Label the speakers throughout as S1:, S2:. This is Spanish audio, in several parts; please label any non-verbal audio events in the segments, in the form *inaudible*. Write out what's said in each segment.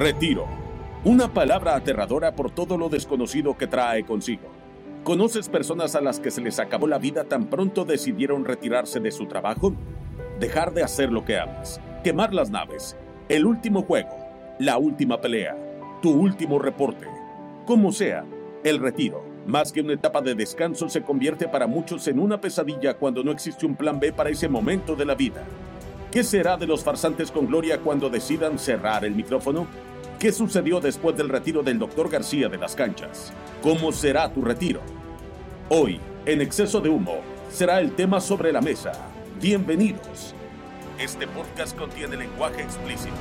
S1: Retiro. Una palabra aterradora por todo lo desconocido que trae consigo. ¿Conoces personas a las que se les acabó la vida tan pronto decidieron retirarse de su trabajo? Dejar de hacer lo que amas, quemar las naves, el último juego, la última pelea, tu último reporte. Como sea, el retiro, más que una etapa de descanso, se convierte para muchos en una pesadilla cuando no existe un plan B para ese momento de la vida. ¿Qué será de los farsantes con gloria cuando decidan cerrar el micrófono? ¿Qué sucedió después del retiro del doctor García de las canchas? ¿Cómo será tu retiro? Hoy, en exceso de humo, será el tema sobre la mesa. Bienvenidos. Este podcast contiene lenguaje explícito.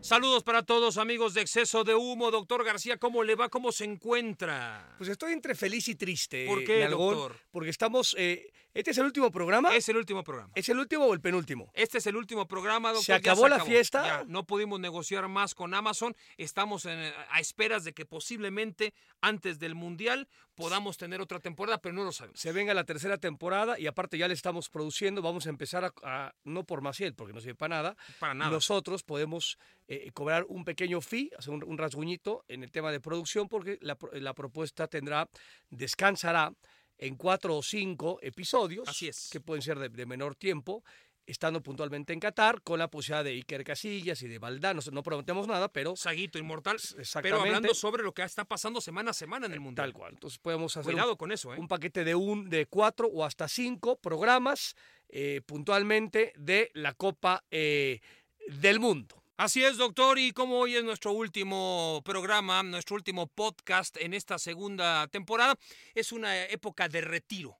S2: Saludos para todos amigos de Exceso de Humo. Doctor García, ¿cómo le va? ¿Cómo se encuentra?
S3: Pues estoy entre feliz y triste.
S2: ¿Por qué,
S3: Nalgón,
S2: doctor?
S3: Porque estamos... eh, ¿Este es el último programa?
S2: Es el último programa.
S3: ¿Es el último o el penúltimo?
S2: Este es el último programa, doctor.
S3: ¿Se acabó la fiesta?
S2: Ya, no pudimos negociar más con Amazon. Estamos en- a esperas de que posiblemente antes del Mundial podamos tener otra temporada, pero no lo sabemos.
S3: Se venga la tercera temporada y aparte ya le estamos produciendo, vamos a empezar a, a- no por Maciel, porque no sirve para nada,
S2: Para nada.
S3: nosotros podemos eh, cobrar un pequeño fee, hacer un, un rasguñito en el tema de producción, porque la propuesta tendrá, descansará en cuatro o cinco episodios,
S2: Así es.
S3: que pueden ser de, de menor tiempo, estando puntualmente en Qatar, con la posibilidad de Iker Casillas y de Valdán, no, no prometemos nada, pero
S2: Saguito inmortal.
S3: Exactamente.
S2: Pero hablando sobre lo que está pasando semana a semana en el Mundial.
S3: tal cual. Entonces podemos hacer un-
S2: Cuidado con eso, ¿eh?
S3: un paquete de un de cuatro o hasta cinco programas eh, puntualmente de la Copa eh, del Mundo.
S2: Así es, doctor, y como hoy es nuestro último programa, nuestro último podcast en esta segunda temporada, es una época de retiro.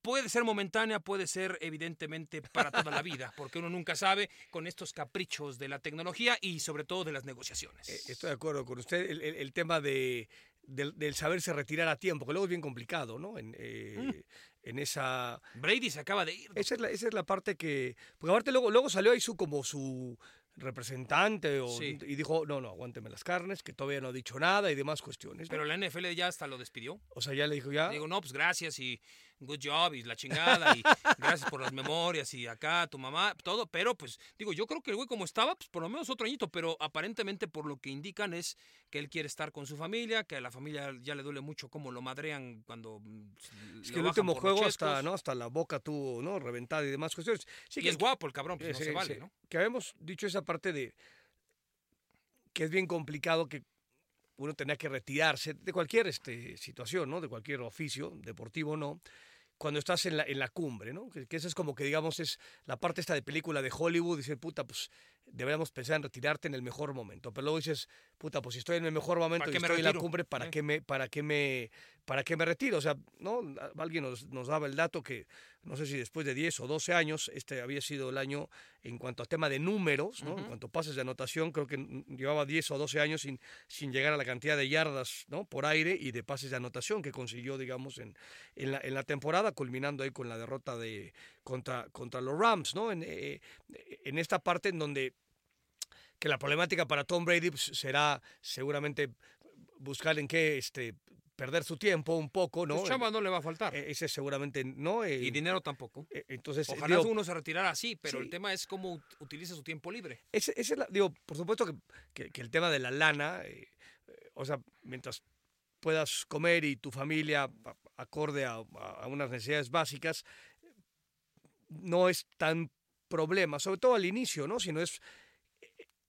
S2: Puede ser momentánea, puede ser evidentemente para toda la vida, *laughs* porque uno nunca sabe con estos caprichos de la tecnología y sobre todo de las negociaciones.
S3: Eh, estoy de acuerdo con usted. El, el- el tema de, del, del saberse retirar a tiempo, que luego es bien complicado, ¿no? En, eh,
S2: Mm.
S3: en esa.
S2: Brady se acaba de ir.
S3: Esa es, la, esa es la parte que. Porque aparte luego, luego salió ahí su como su representante o-
S2: Sí.
S3: y dijo, no, no, aguánteme las carnes, que todavía no ha dicho nada y demás cuestiones.
S2: Pero la NFL ya hasta lo despidió.
S3: o sea, ya le dijo ya.
S2: Digo, no, pues gracias y good job y la chingada y gracias por las memorias y acá tu mamá, todo, pero pues digo, yo creo que el güey como estaba, pues por lo menos otro añito, pero aparentemente por lo que indican es que él quiere estar con su familia, que a la familia ya le duele mucho cómo lo madrean cuando mm,
S3: es que el último juego hasta. ¿no? hasta la boca tuvo, ¿no? Reventada y demás cuestiones. Sí,
S2: Y
S3: que-
S2: es guapo el cabrón, pues no se vale. ¿no?
S3: Que habíamos dicho esa parte de que es bien complicado que uno tenía que retirarse de cualquier este, situación, ¿no? De cualquier oficio, deportivo o no, cuando estás en la, en la cumbre, ¿no? Que, eso es como que, digamos, es la parte esta de película de Hollywood, dice, puta, pues deberíamos pensar en retirarte en el mejor momento. Pero luego dices, puta, pues si estoy en el mejor momento y
S2: me
S3: estoy en la cumbre, ¿para
S2: Eh.
S3: qué me, para qué me, para qué me retiro? O sea, ¿no? Alguien nos, nos daba el dato que, no sé si después de 10 o 12 años, este había sido el año en cuanto a tema de números, ¿no? En cuanto a pases de anotación, creo que llevaba 10 o 12 años sin, sin llegar a la cantidad de yardas, ¿no? Por aire y de pases de anotación que consiguió, digamos, en, en, la, en la temporada, culminando ahí con la derrota de contra, contra los Rams, ¿no? En, eh, en esta parte en donde que la problemática para Tom Brady pues, será seguramente buscar en qué este, perder su tiempo un poco, ¿no?
S2: Pues chamba no le va a faltar.
S3: Eh, Ese seguramente no. eh,
S2: y dinero tampoco.
S3: eh, entonces, eh,
S2: Ojalá
S3: digo,
S2: uno se retirara así, pero
S3: sí.
S2: el tema es cómo ut- utiliza su tiempo libre.
S3: ese- ese es la- digo, por supuesto que, que- que el tema de la lana, eh, eh, o sea, mientras puedas comer y tu familia acorde a, a- a unas necesidades básicas, no es tan problema, sobre todo al inicio, ¿no? Sino es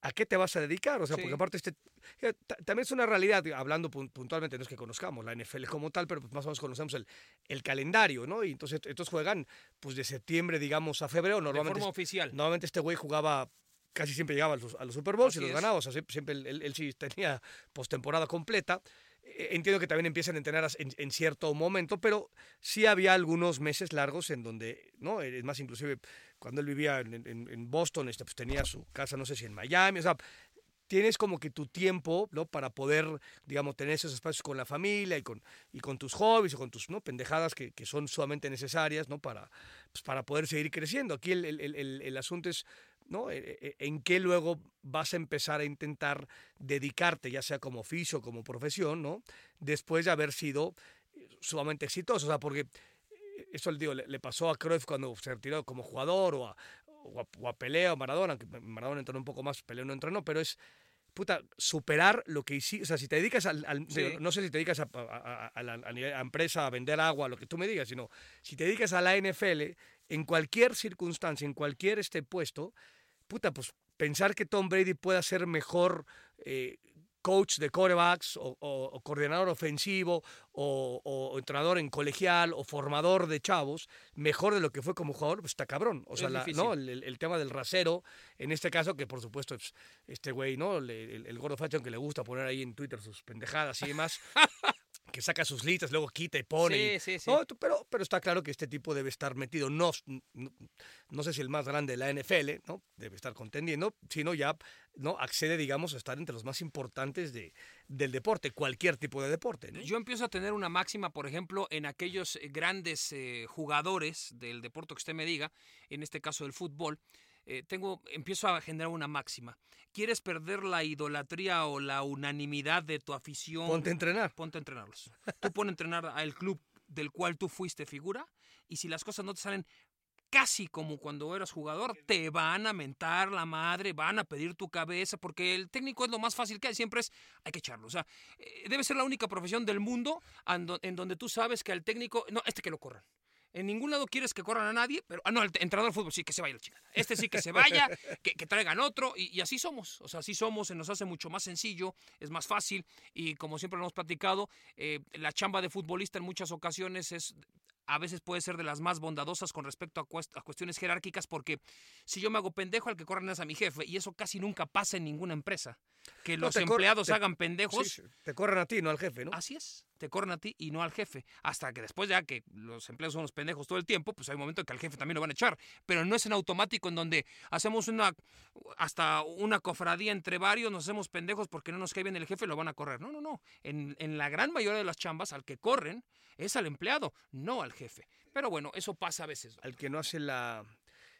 S3: ¿a qué te vas a dedicar? O sea, porque aparte este, eh, ta- también es una realidad, hablando pun- puntualmente, no es que conozcamos la NFL como tal, pero más o menos conocemos el, el calendario, ¿no? Y entonces estos juegan pues de septiembre, digamos, a febrero.
S2: De
S3: Normalmente,
S2: forma oficial.
S3: normalmente este güey jugaba, casi siempre llegaba a los, a los Super Bowls y los ganaba, o sea, siempre, siempre él, él- él sí tenía postemporada completa. Eh, Entiendo que también empiezan a entrenar en, en cierto momento, pero sí había algunos meses largos en donde, ¿no? Es más, inclusive cuando él vivía en, Boston, este, pues tenía su casa, no sé si en Miami, o sea, tienes como que tu tiempo, ¿no? Para poder, digamos, tener esos espacios con la familia y con, y con tus hobbies o con tus, ¿no? Pendejadas que, que son sumamente necesarias, ¿no? Para, pues, para poder seguir creciendo. Aquí el- el- el asunto es, ¿no? E- e- En qué luego vas a empezar a intentar dedicarte, ya sea como oficio, como profesión, ¿no? Después de haber sido eh, sumamente exitoso, o sea, porque eh, eso le digo, le, pasó a Cruyff cuando se retiró como jugador o a, o a, o a Pelé o a Maradona, que Maradona entrenó un poco más, Pelé no entrenó, pero es puta, superar lo que hiciste, o sea, si te dedicas al, al-
S2: Sí.
S3: digo, no sé si te dedicas a, a- a- a la a empresa, a vender agua, lo que tú me digas, sino si te dedicas a la NFL, en cualquier circunstancia, en cualquier este puesto, puta, pues pensar que Tom Brady pueda ser mejor eh, coach de quarterbacks o, o- o coordinador ofensivo o, o entrenador en colegial o formador de chavos mejor de lo que fue como jugador, pues está cabrón. O sea, la-. ¿no? el, el- el tema del rasero, en este caso, que por supuesto es este güey, ¿no? Le- El, el gordo facho que le gusta poner ahí en Twitter sus pendejadas y demás. *laughs* que saca sus listas, luego quita y pone. y-
S2: Sí, sí, sí.
S3: no, tú- pero, pero está claro que este tipo debe estar metido, no, no, no sé si el más grande de la NFL, ¿no? Debe estar contendiendo, sino ya no accede, digamos, a estar entre los más importantes de, del deporte, cualquier tipo de deporte. ¿no?
S2: Yo empiezo a tener una máxima, por ejemplo, en aquellos eh, grandes eh, jugadores del deporte que usted me diga, en este caso del fútbol, eh, tengo, empiezo a generar una máxima. ¿Quieres perder la idolatría o la unanimidad de tu afición?
S3: Ponte a entrenar.
S2: Ponte a entrenarlos. Tú pon a entrenar al club del cual tú fuiste figura y si las cosas no te salen casi como cuando eras jugador, te van a mentar la madre, van a pedir tu cabeza, porque el técnico es lo más fácil que hay, siempre es, hay que echarlo. O sea, eh, debe ser la única profesión del mundo en donde tú sabes que al técnico, no, este que lo corran. En ningún lado quieres que corran a nadie, pero, ah, no, el entrenador de fútbol sí, que se vaya la chingada. Este sí que se vaya, *laughs* que, que traigan otro, y, y así somos. O sea, así somos, se nos hace mucho más sencillo, es más fácil, y como siempre lo hemos platicado, eh, la chamba de futbolista en muchas ocasiones es a veces puede ser de las más bondadosas con respecto a, cuest- a cuestiones jerárquicas, porque si yo me hago pendejo, al que corren es a mi jefe, y eso casi nunca pasa en ninguna empresa. Que
S3: No,
S2: los empleados
S3: te-
S2: hagan pendejos.
S3: Sí, te corren a ti, no al jefe, ¿no?
S2: Así es, te corren a ti y no al jefe. Hasta que después ya que los empleados son los pendejos todo el tiempo, pues hay un momento en que al jefe también lo van a echar. Pero no es en automático en donde hacemos una, hasta una cofradía entre varios, nos hacemos pendejos porque no nos cae bien el jefe y lo van a correr. No, no, no. En, en la gran mayoría de las chambas, al que corren es al empleado, no al jefe. Pero bueno, eso pasa a veces.
S3: al que no hace la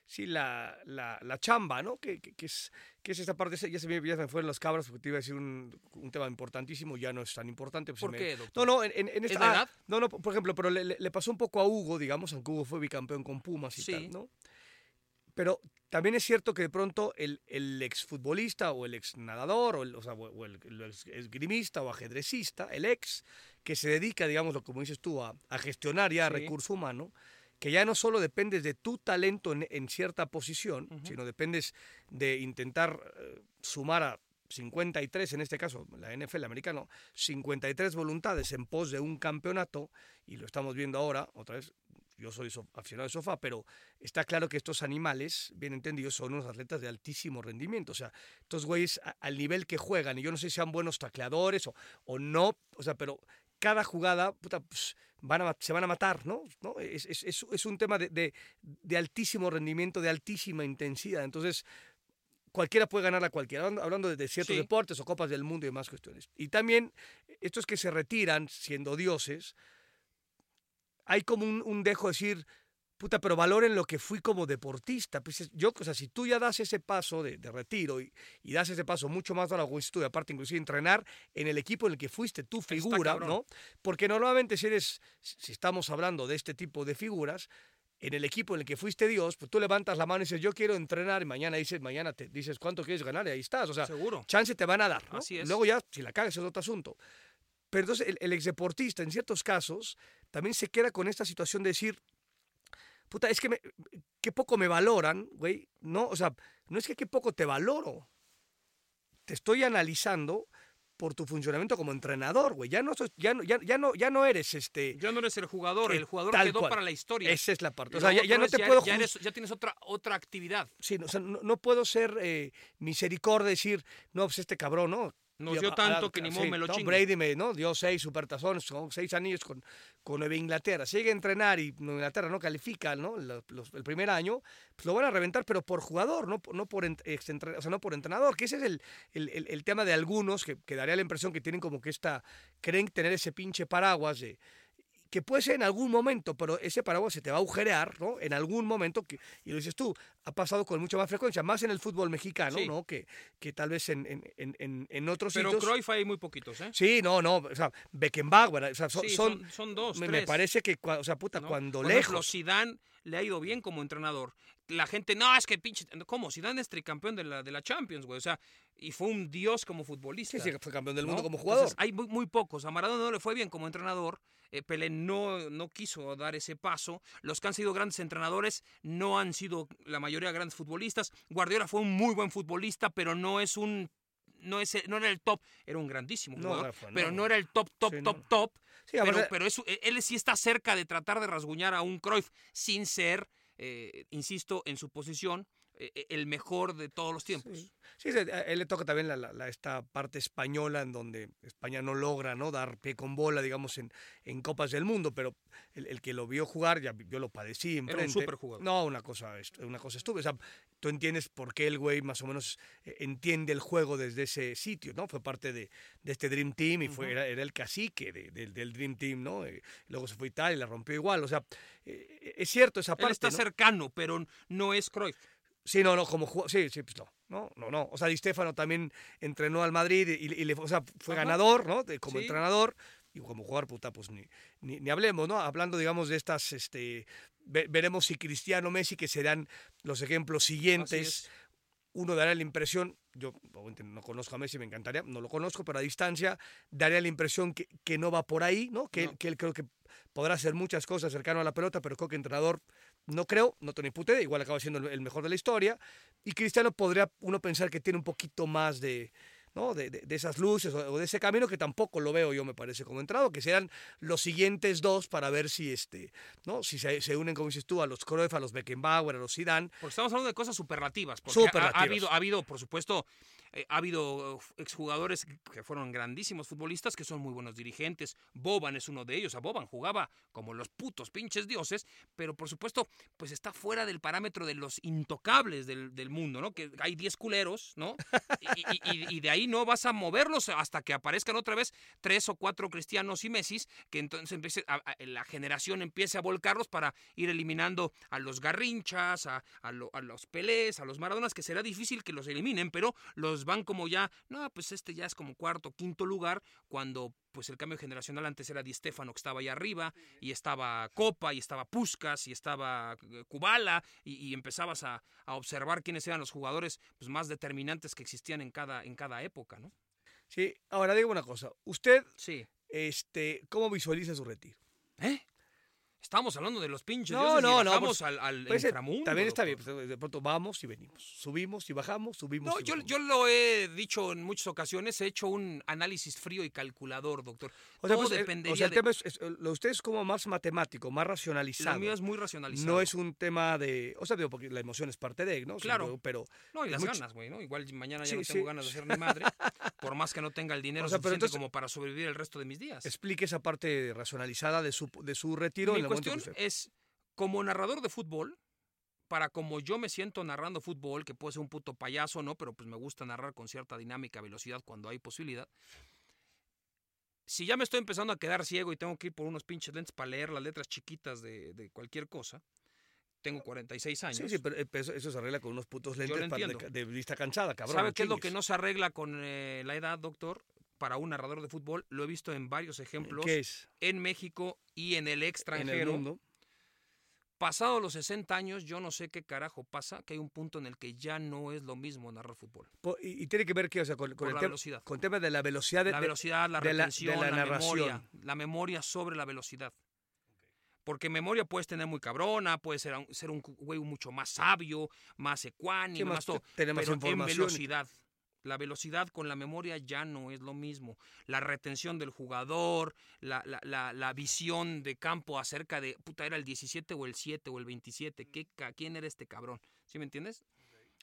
S3: sí la, la, la chamba, ¿no? Que, que, que es que es esta parte, ya se, me, ya se me fueron las cabras porque te iba a decir un, un tema importantísimo, ya no es tan importante. pues
S2: ¿Por
S3: me-
S2: qué, doctor?
S3: No, no, en, en- en esta, ah,
S2: edad?
S3: no, no, por ejemplo, pero le, pasó un poco a Hugo, digamos, aunque Hugo fue bicampeón con Pumas y
S2: Sí.
S3: tal, ¿no? Pero también es cierto que de pronto el, el exfutbolista o el ex nadador o el, o sea, o- el, el ex- esgrimista o ajedrecista, el ex, que se dedica, digamos, lo como dices tú, a, a gestionar ya
S2: Sí.
S3: recurso humano, que ya no solo dependes de tu talento en, en cierta posición, sino dependes de intentar eh, sumar a 53, en este caso la NFL americano, 53 voluntades en pos de un campeonato, y lo estamos viendo ahora, otra vez, yo soy so- aficionado de sofá, pero está claro que estos animales, bien entendidos, son unos atletas de altísimo rendimiento. O sea, estos güeyes a- al nivel que juegan, y yo no sé si sean buenos tacleadores o, o no, o sea, pero cada jugada, puta, pues, van a, se van a matar, ¿no? ¿No? Es, es- es- un tema de, de- de altísimo rendimiento, de altísima intensidad. Entonces, cualquiera puede ganar a cualquiera, hablando- de, de ciertos
S2: Sí.
S3: deportes o copas del mundo y demás cuestiones. Y también estos que se retiran siendo dioses, hay como un, un dejo de decir, puta, pero valoren lo que fui como deportista. Pues es- yo, o sea, si tú ya das ese paso de, de retiro y, y das ese paso mucho más a la juventud, aparte inclusive entrenar en el equipo en el que fuiste tu figura. ¿no? Porque normalmente si eres, si estamos hablando de este tipo de figuras, en el equipo en el que fuiste Dios, pues tú levantas la mano y dices, yo quiero entrenar, y mañana dices, mañana te dices cuánto quieres ganar, y ahí estás. O sea,
S2: Seguro.
S3: chance te van a dar. ¿no?
S2: Así es.
S3: Luego ya, si la cagas es otro asunto. Pero entonces el, el exdeportista, en ciertos casos, también se queda con esta situación de decir, puta, es que me, qué poco me valoran, güey. No, o sea, no es que qué poco te valoro. te estoy analizando por tu funcionamiento como entrenador, güey. Ya no, sos- ya, no, ya, ya no, ya no eres este.
S2: Ya no eres el jugador, el jugador
S3: tal
S2: quedó
S3: cual.
S2: para la historia.
S3: Esa es la parte. O sea, ya, no te puedo
S2: ya,
S3: juz-
S2: eres- ya tienes otra, otra actividad.
S3: Sí, no, o sea, no, no puedo ser eh, misericordia y decir, no, pues este cabrón, ¿no?
S2: Nos
S3: Y
S2: dio tanto que ni
S3: sí,
S2: modo me lo
S3: Tom
S2: chingue.
S3: Brady me ¿no? dio seis supertazones, con seis anillos con, con Nueva Inglaterra. Si llega a entrenar y Nueva Inglaterra no califica ¿no? Los- los- el primer año, pues lo van a reventar, pero por jugador, no, no, por, o sea, no por entrenador, que ese es el, el, el- el tema de algunos que, que daría la impresión que tienen como que esta, creen tener ese pinche paraguas de que puede ser en algún momento, pero ese paraguas se te va a agujerear, ¿no? En algún momento, que, y lo dices tú, ha pasado con mucha más frecuencia, más en el fútbol mexicano,
S2: Sí.
S3: ¿no? Que, que tal vez en, en, en- en, otros
S2: Pero
S3: sitios.
S2: Cruyff hay muy poquitos, ¿eh?
S3: Sí, no, no, o sea, Beckenbauer, o sea, son,
S2: Sí,
S3: son-
S2: dos,
S3: me, me parece que, o sea, puta,
S2: ¿no?
S3: cuando
S2: Por ejemplo,
S3: lejos.
S2: Zidane le ha ido bien como entrenador. La gente, no, es que pinche. ¿Cómo? Zidane es tricampeón de la, de la Champions, güey. O sea, y fue un dios como futbolista.
S3: Sí, sí, fue campeón del
S2: ¿no?
S3: mundo como jugador.
S2: Entonces, hay muy, muy pocos. A Maradona no le fue bien como entrenador. eh, Pelé no, no quiso dar ese paso. Los que han sido grandes entrenadores no han sido la mayoría grandes futbolistas. Guardiola fue un muy buen futbolista, pero no es un. No, es, no era el top, era un grandísimo
S3: No,
S2: jugador,
S3: Rafa, no.
S2: pero no era el top, top,
S3: Sí, no.
S2: top, top.
S3: Sí,
S2: Pero,
S3: aparte-
S2: pero eso, eh, él sí está cerca de tratar de rasguñar a un Cruyff sin ser, eh, insisto, en su posición, eh, eh, el mejor de todos los tiempos.
S3: Sí, Sí, a él le toca también la, la- esta parte española en donde España no logra ¿no? dar pie con bola, digamos, en, en Copas del Mundo, pero el, el que lo vio jugar, ya yo lo padecí
S2: un
S3: enfrente.
S2: superjugador.
S3: No, una cosa, una cosa estúpida. O sea, tú entiendes por qué el güey más o menos eh, entiende el juego desde ese sitio, ¿no? Fue parte de, de este Dream Team y fue,
S2: Ujú.
S3: era, era el cacique de- del- del Dream Team, ¿no? Eh, luego se fue a Italia y la rompió igual. O sea, eh, es cierto esa
S2: Él
S3: parte.
S2: está
S3: ¿no?
S2: cercano, pero no es Cruyff.
S3: Sí, no, no, como jugador, sí, sí, pues no, no, no, no. O sea, Di Stefano también entrenó al Madrid y, y le, o sea, fue
S2: Ajá.
S3: ganador, ¿no? De- como
S2: Sí.
S3: entrenador y como jugador, puta, pues ni, ni, ni hablemos, ¿no? Hablando, digamos, de estas, este, ve- veremos si Cristiano, Messi, que serán los ejemplos siguientes.
S2: es.
S3: Uno dará la impresión, yo no conozco a Messi, me encantaría, no lo conozco, pero a distancia daría la impresión que, que no va por ahí, ¿no? Que,
S2: No.
S3: que él creo que podrá hacer muchas cosas cercano a la pelota, pero creo que entrenador no creo, no tengo ni puta idea, igual acaba siendo el- mejor de la historia. Y Cristiano podría uno pensar que tiene un poquito más de, ¿no? de, de- de esas luces o, o de ese camino que tampoco lo veo yo, me parece, como entrado, que serán los siguientes dos para ver si, este, ¿no? si se, se unen, como dices tú, a los Cruyff, a los Beckenbauer, a los Zidane.
S2: Porque estamos hablando de cosas superlativas. Porque ha- Ha,
S3: Superlativas.
S2: habido, ha habido, por supuesto, eh, ha habido exjugadores que fueron grandísimos futbolistas que son muy buenos dirigentes. Boban es uno de ellos. Boban jugaba como los putos pinches dioses, pero por supuesto, pues está fuera del parámetro de los intocables del, del mundo, ¿no? Que hay 10 culeros, ¿no? Y, y- y- de ahí no vas a moverlos hasta que aparezcan otra vez tres o cuatro cristianos y Messis, que entonces empiece la generación empiece a volcarlos para ir eliminando a los garrinchas, a, a los pelés, a los maradonas, que será difícil que los eliminen, pero los van como ya, no, pues este ya es como cuarto, quinto lugar, cuando pues el cambio generacional antes era Di Stefano que estaba ahí arriba, y estaba Copa, y estaba Puskas, y estaba eh, Kubala, y, y empezabas a, a observar quiénes eran los jugadores pues, más determinantes que existían en cada, en cada época, ¿no?
S3: Sí, ahora digo una cosa, usted,
S2: Sí.
S3: este, ¿cómo visualiza su retiro?
S2: ¿Eh? Estamos hablando de los pinches
S3: No,
S2: dioses
S3: no, no,
S2: bajamos
S3: pues,
S2: al, al
S3: Pues, eh,
S2: inframundo.
S3: también está bien, pues, de pronto vamos y venimos, subimos y bajamos, subimos
S2: No,
S3: y
S2: yo,
S3: bajamos.
S2: yo lo he dicho en muchas ocasiones, he hecho un análisis frío y calculador, doctor.
S3: O sea,
S2: Todo
S3: pues,
S2: dependería
S3: o sea, el
S2: de-
S3: tema es, es- lo usted es como más matemático, más racionalizado.
S2: Lo mío es muy racionalizado.
S3: no es un tema de, o sea, digo, porque la emoción es parte de, ¿no?
S2: Claro.
S3: Pero- Pero,
S2: No, y las
S3: mucho-
S2: ganas, güey, ¿no? Igual mañana ya
S3: Sí,
S2: no tengo
S3: sí.
S2: ganas de ser ni madre, por más que no tenga el *laughs* dinero
S3: O sea, pero
S2: suficiente
S3: entonces-
S2: como para sobrevivir el resto de mis días.
S3: explique esa parte racionalizada de su, de su retiro.
S2: Mi
S3: en
S2: cuestión es, como narrador de fútbol, para como yo me siento narrando fútbol, que puede ser un puto payaso, ¿no? Pero pues me gusta narrar con cierta dinámica, velocidad cuando hay posibilidad. Si ya me estoy empezando a quedar ciego y tengo que ir por unos pinches lentes para leer las letras chiquitas de, de cualquier cosa, tengo 46 años.
S3: Sí, sí, pero eh, eso, eso se arregla con unos putos lentes para- de, vista cansada, cabrón.
S2: ¿Sabe qué es lo que no se arregla con eh, la edad, doctor? Para un narrador de fútbol, lo he visto en varios ejemplos
S3: ¿Qué es?
S2: en México y en el
S3: En
S2: extranjero.
S3: el mundo.
S2: Pasado los 60 años, yo no sé qué carajo pasa, que hay un punto en el que ya no es lo mismo narrar fútbol.
S3: Y, y tiene que ver qué, o sea, con, el
S2: la
S3: tema,
S2: velocidad.
S3: con tema de la velocidad de,
S2: la velocidad, la
S3: de la- de
S2: retención,
S3: la
S2: la,
S3: narración.
S2: memoria. La memoria sobre la velocidad. Porque memoria puedes tener muy cabrona, puedes ser un, ser un güey mucho más sabio, más ecuánime,
S3: más
S2: todo.
S3: tener más
S2: pero en velocidad. La velocidad con la memoria ya no es lo mismo. La retención del jugador, la, la, la, la visión de campo acerca de, puta, era el 17 o el 7 o el 27. ¿Qué, ¿Quién era este cabrón? ¿Sí me entiendes?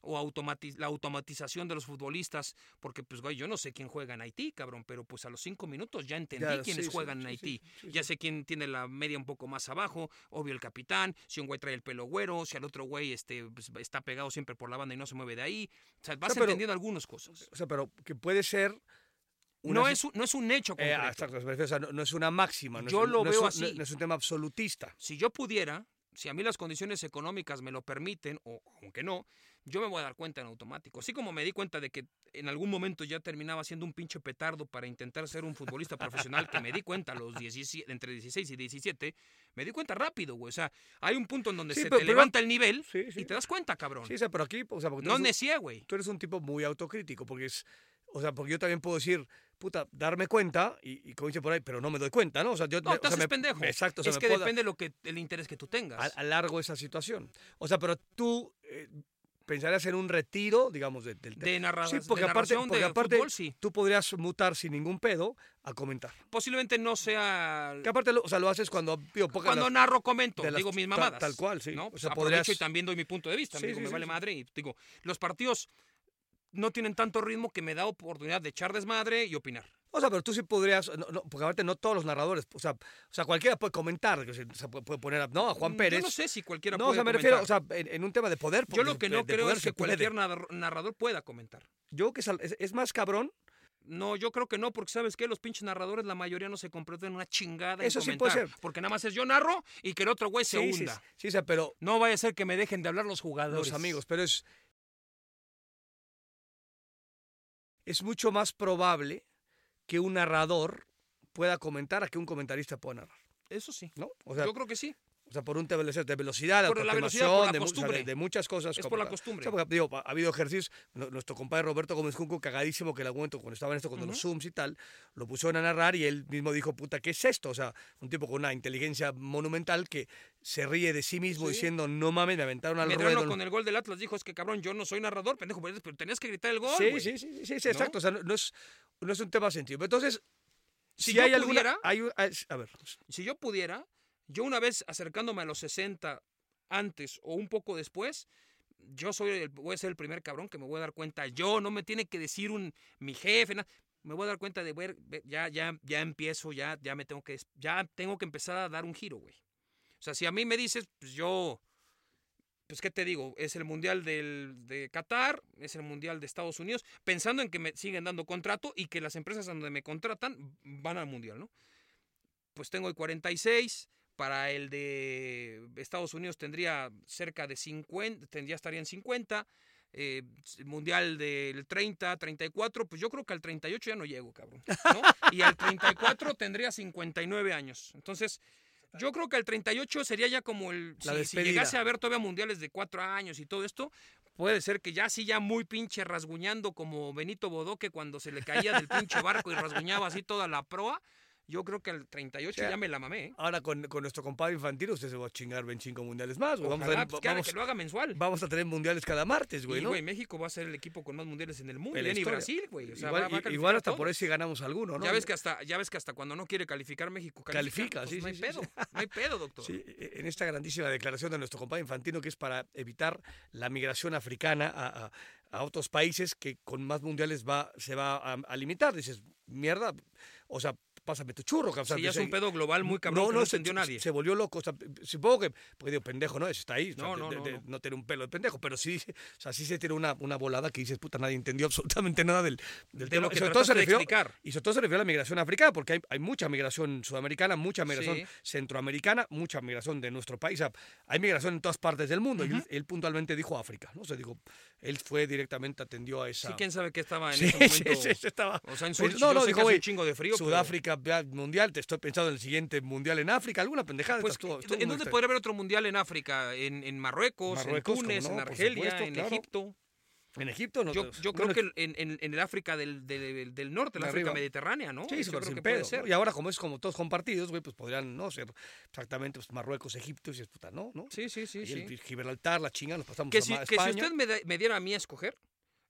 S2: O la automatización de los futbolistas, porque pues güey, yo no sé quién juega en Haití, cabrón, pero pues a los cinco minutos ya entendí
S3: Ya,
S2: quiénes
S3: sí, sí,
S2: juegan en Haití.
S3: sí,
S2: ya sé quién tiene la media un poco más abajo, obvio el capitán, si un güey trae el pelo güero, si al otro güey este, pues, está pegado siempre por la banda y no se mueve de ahí. O sea, vas
S3: pero-
S2: entendiendo algunas cosas.
S3: O sea, pero que puede ser. una
S2: No es, un- no es un hecho
S3: Eh,
S2: concreto.
S3: exacto, o sea, no, no es una máxima. No
S2: Yo
S3: es,
S2: lo
S3: es
S2: veo
S3: un-
S2: así.
S3: No es un tema absolutista.
S2: si yo pudiera, si a mí las condiciones económicas me lo permiten, o aunque no, yo me voy a dar cuenta en automático. Así como me di cuenta de que en algún momento ya terminaba siendo un pinche petardo para intentar ser un futbolista profesional, que me di cuenta a los 17, entre 16 y 17, me di cuenta rápido, güey. O sea, hay un punto en donde
S3: Sí,
S2: se
S3: pero-
S2: te
S3: pero-
S2: levanta el nivel
S3: Sí, sí.
S2: y te das cuenta, cabrón.
S3: Sí, o sea, pero aquí, o sea,
S2: no necié, güey.
S3: tú eres un tipo muy autocrítico, porque es, o sea, porque yo también puedo decir, puta, darme cuenta, y, y como dice por ahí, pero no me doy cuenta, ¿no? O sea, yo
S2: No,
S3: me- o
S2: te
S3: sea, me-
S2: pendejo.
S3: Exacto, o sea,
S2: es
S3: me
S2: que
S3: puedo-
S2: depende lo que, el interés que tú tengas.
S3: a- alargo esa situación. O sea, pero tú eh, pensarías en un retiro, digamos, de- del
S2: de, narra-
S3: Sí,
S2: de
S3: porque aparte,
S2: narración
S3: porque
S2: de
S3: aparte
S2: fútbol, sí.
S3: tú podrías mutar sin ningún pedo a comentar.
S2: Posiblemente no sea
S3: Que aparte, lo, o sea, lo haces cuando, digo,
S2: Cuando
S3: las-
S2: narro comento,
S3: las-
S2: digo mis mamadas.
S3: tal cual, sí.
S2: ¿no?
S3: O
S2: Pues
S3: sea,
S2: aprovecho
S3: podrías-
S2: y también doy mi punto de vista.
S3: Sí,
S2: digo, me vale madre. Y digo, los partidos no tienen tanto ritmo que me da oportunidad de echar desmadre y opinar.
S3: O sea, pero tú sí podrías, no, no, porque aparte no todos los narradores, o sea, o sea cualquiera puede comentar, que se, se puede poner a, no, a Juan
S2: Mm,
S3: Pérez.
S2: Yo no sé si cualquiera
S3: No, o
S2: puede
S3: sea, me refiero, o
S2: comentar.
S3: sea, en, en un tema de poder.
S2: Yo lo que
S3: de-
S2: no
S3: de
S2: creo es que cualquier narra- narrador pueda comentar.
S3: Yo que es, es- más cabrón,
S2: No, yo creo que no, porque ¿sabes qué? Los pinches narradores, la mayoría no se comprometen en una chingada
S3: Eso
S2: en
S3: sí
S2: comentar.
S3: puede ser.
S2: Porque nada más es yo narro y que el otro güey se
S3: sí, sí,
S2: hunda.
S3: sí, o sea, pero
S2: No vaya a ser que me dejen de hablar los jugadores.
S3: los amigos, pero es es mucho más probable que un narrador pueda comentar a que un comentarista pueda narrar,
S2: Eso sí.
S3: ¿no? O sea,
S2: yo creo que sí.
S3: O sea por un tema de velocidad, de
S2: Por la velocidad,
S3: aproximación,
S2: por la
S3: de, sea, de-
S2: costumbre.
S3: de muchas cosas.
S2: Es
S3: como
S2: por la costumbre.
S3: O sea, porque, digo, ha habido ejercicios, nu- nuestro compadre Roberto Gómez Junco, cagadísimo, que en algún momento cuando estaba en esto, con los
S2: Ujú.
S3: Zooms y tal, lo pusieron a narrar y él mismo dijo, puta, ¿qué es esto? O sea, un tipo con una inteligencia monumental que se ríe de sí mismo
S2: Sí.
S3: diciendo, no mames, me aventaron al
S2: Medrano
S3: ruedo.
S2: con el gol del Atlas dijo, es que cabrón, yo no soy narrador, pendejo, pero tenías que gritar el gol,
S3: sí,
S2: güey".
S3: sí, sí, sí, sí, sí,
S2: ¿No?
S3: exacto. O sea, no, no es, no es un tema. Pero Entonces,
S2: Si
S3: si, hay alguna...
S2: pudiera-
S3: un- hay- a ver,
S2: Si yo pudiera, yo una vez acercándome a los 60 antes o un poco después, yo soy el- voy a ser el primer cabrón que me voy a dar cuenta. Yo no me tiene que decir un mi jefe, na- me voy a dar cuenta de ver, ve- ya ya ya empiezo, ya ya me tengo que ya tengo que empezar a dar un giro, güey. O sea, si a mí me dices, pues yo pues qué te digo, es el mundial del, de Qatar, es el mundial de Estados Unidos, pensando en que me siguen dando contrato y que las empresas donde me contratan van al mundial, ¿no? Pues tengo el 46, para el de Estados Unidos tendría cerca de 50, tendría estaría en 50, eh, mundial del 30, 34, pues yo creo que al 38 ya no llego, cabrón, ¿no? *laughs* Y al 34 tendría 59 años. Entonces, yo creo que al 38 sería ya como el...
S3: La
S2: si- si, llegase a haber todavía mundiales de cuatro años y todo esto, puede ser que ya sí, ya muy pinche rasguñando como Benito Bodoque cuando se le caía del pinche barco y rasguñaba así toda la proa. Yo creo que al 38
S3: O sea,
S2: ya me la mamé. ¿eh?
S3: ahora con, con nuestro compadre infantil, usted se va a chingar 25 mundiales más, güey. Vamos, a
S2: pues,
S3: vamos,
S2: que lo haga mensual.
S3: vamos a tener mundiales cada martes, güey,
S2: y,
S3: ¿no?
S2: güey, México va a ser el equipo con más mundiales en el mundo.
S3: En historia.
S2: Brasil, güey. O sea,
S3: igual,
S2: va- va
S3: igual hasta por eso si ganamos alguno, ¿no?
S2: Ya ves que hasta, ya ves que hasta cuando no quiere calificar México califica.
S3: Califica,
S2: Pues
S3: sí,
S2: no hay
S3: sí, sí,
S2: pedo, no hay pedo, doctor.
S3: Sí, e- en esta grandísima declaración de nuestro compadre Infantino, que es para evitar la migración africana a, a- a otros países que con más mundiales va, se va a, a limitar. Dices, mierda, o sea, pásame tu churro. O sea,
S2: Sí, ya es un pedo global muy cabrón que no,
S3: se-
S2: entendió nadie.
S3: Se volvió loco. O sea, supongo que, porque digo, pendejo, ¿no? Está ahí. o sea,
S2: No,
S3: de-
S2: no,
S3: de-
S2: no,
S3: de-
S2: no.
S3: no tiene un pelo de pendejo, pero sí, o sea, sí se tiene una, una volada que dices, puta, nadie entendió absolutamente nada del, del
S2: de
S3: tema.
S2: lo que
S3: Sobre todo se refirió,
S2: explicar.
S3: y sobre todo se refiere a la migración africana, porque hay, hay mucha migración sudamericana, mucha migración
S2: Sí.
S3: centroamericana, mucha migración de nuestro país. O hay migración en todas partes del mundo. Y él, él puntualmente dijo África, ¿no? O sea, digo, él fue directamente, atendió a esa.
S2: Sí, quién sabe qué estaba en
S3: Sí,
S2: ese momento.
S3: sí, sí, estaba.
S2: O sea, en
S3: Pues,
S2: Zurich,
S3: no, no, dijo,
S2: un chingo de frío. pero-
S3: Sudáfrica, ya, mundial, te estoy pensando en el siguiente mundial en África, alguna pendejada.
S2: Pues,
S3: estuvo- estuvo
S2: ¿En dónde
S3: extraño.
S2: podría haber otro mundial en África? En, en Marruecos,
S3: Marruecos,
S2: en Túnez,
S3: no,
S2: en Argelia,
S3: supuesto,
S2: en
S3: claro.
S2: Egipto.
S3: En Egipto, no.
S2: Yo, yo
S3: bueno,
S2: creo que en, en- en el África del, del, del norte, la
S3: De
S2: África
S3: arriba.
S2: mediterránea, ¿no?
S3: Sí, súper
S2: creo que puede ser.
S3: ¿no? Y ahora, como es como todos compartidos, güey, pues podrían no ser exactamente pues, Marruecos, Egipto, y dices, puta, no, ¿no?
S2: Sí, sí, sí.
S3: Y
S2: sí.
S3: el Gibraltar, la chinga, nos pasamos
S2: Que,
S3: a
S2: si, que si usted me, da- me diera a mí a escoger,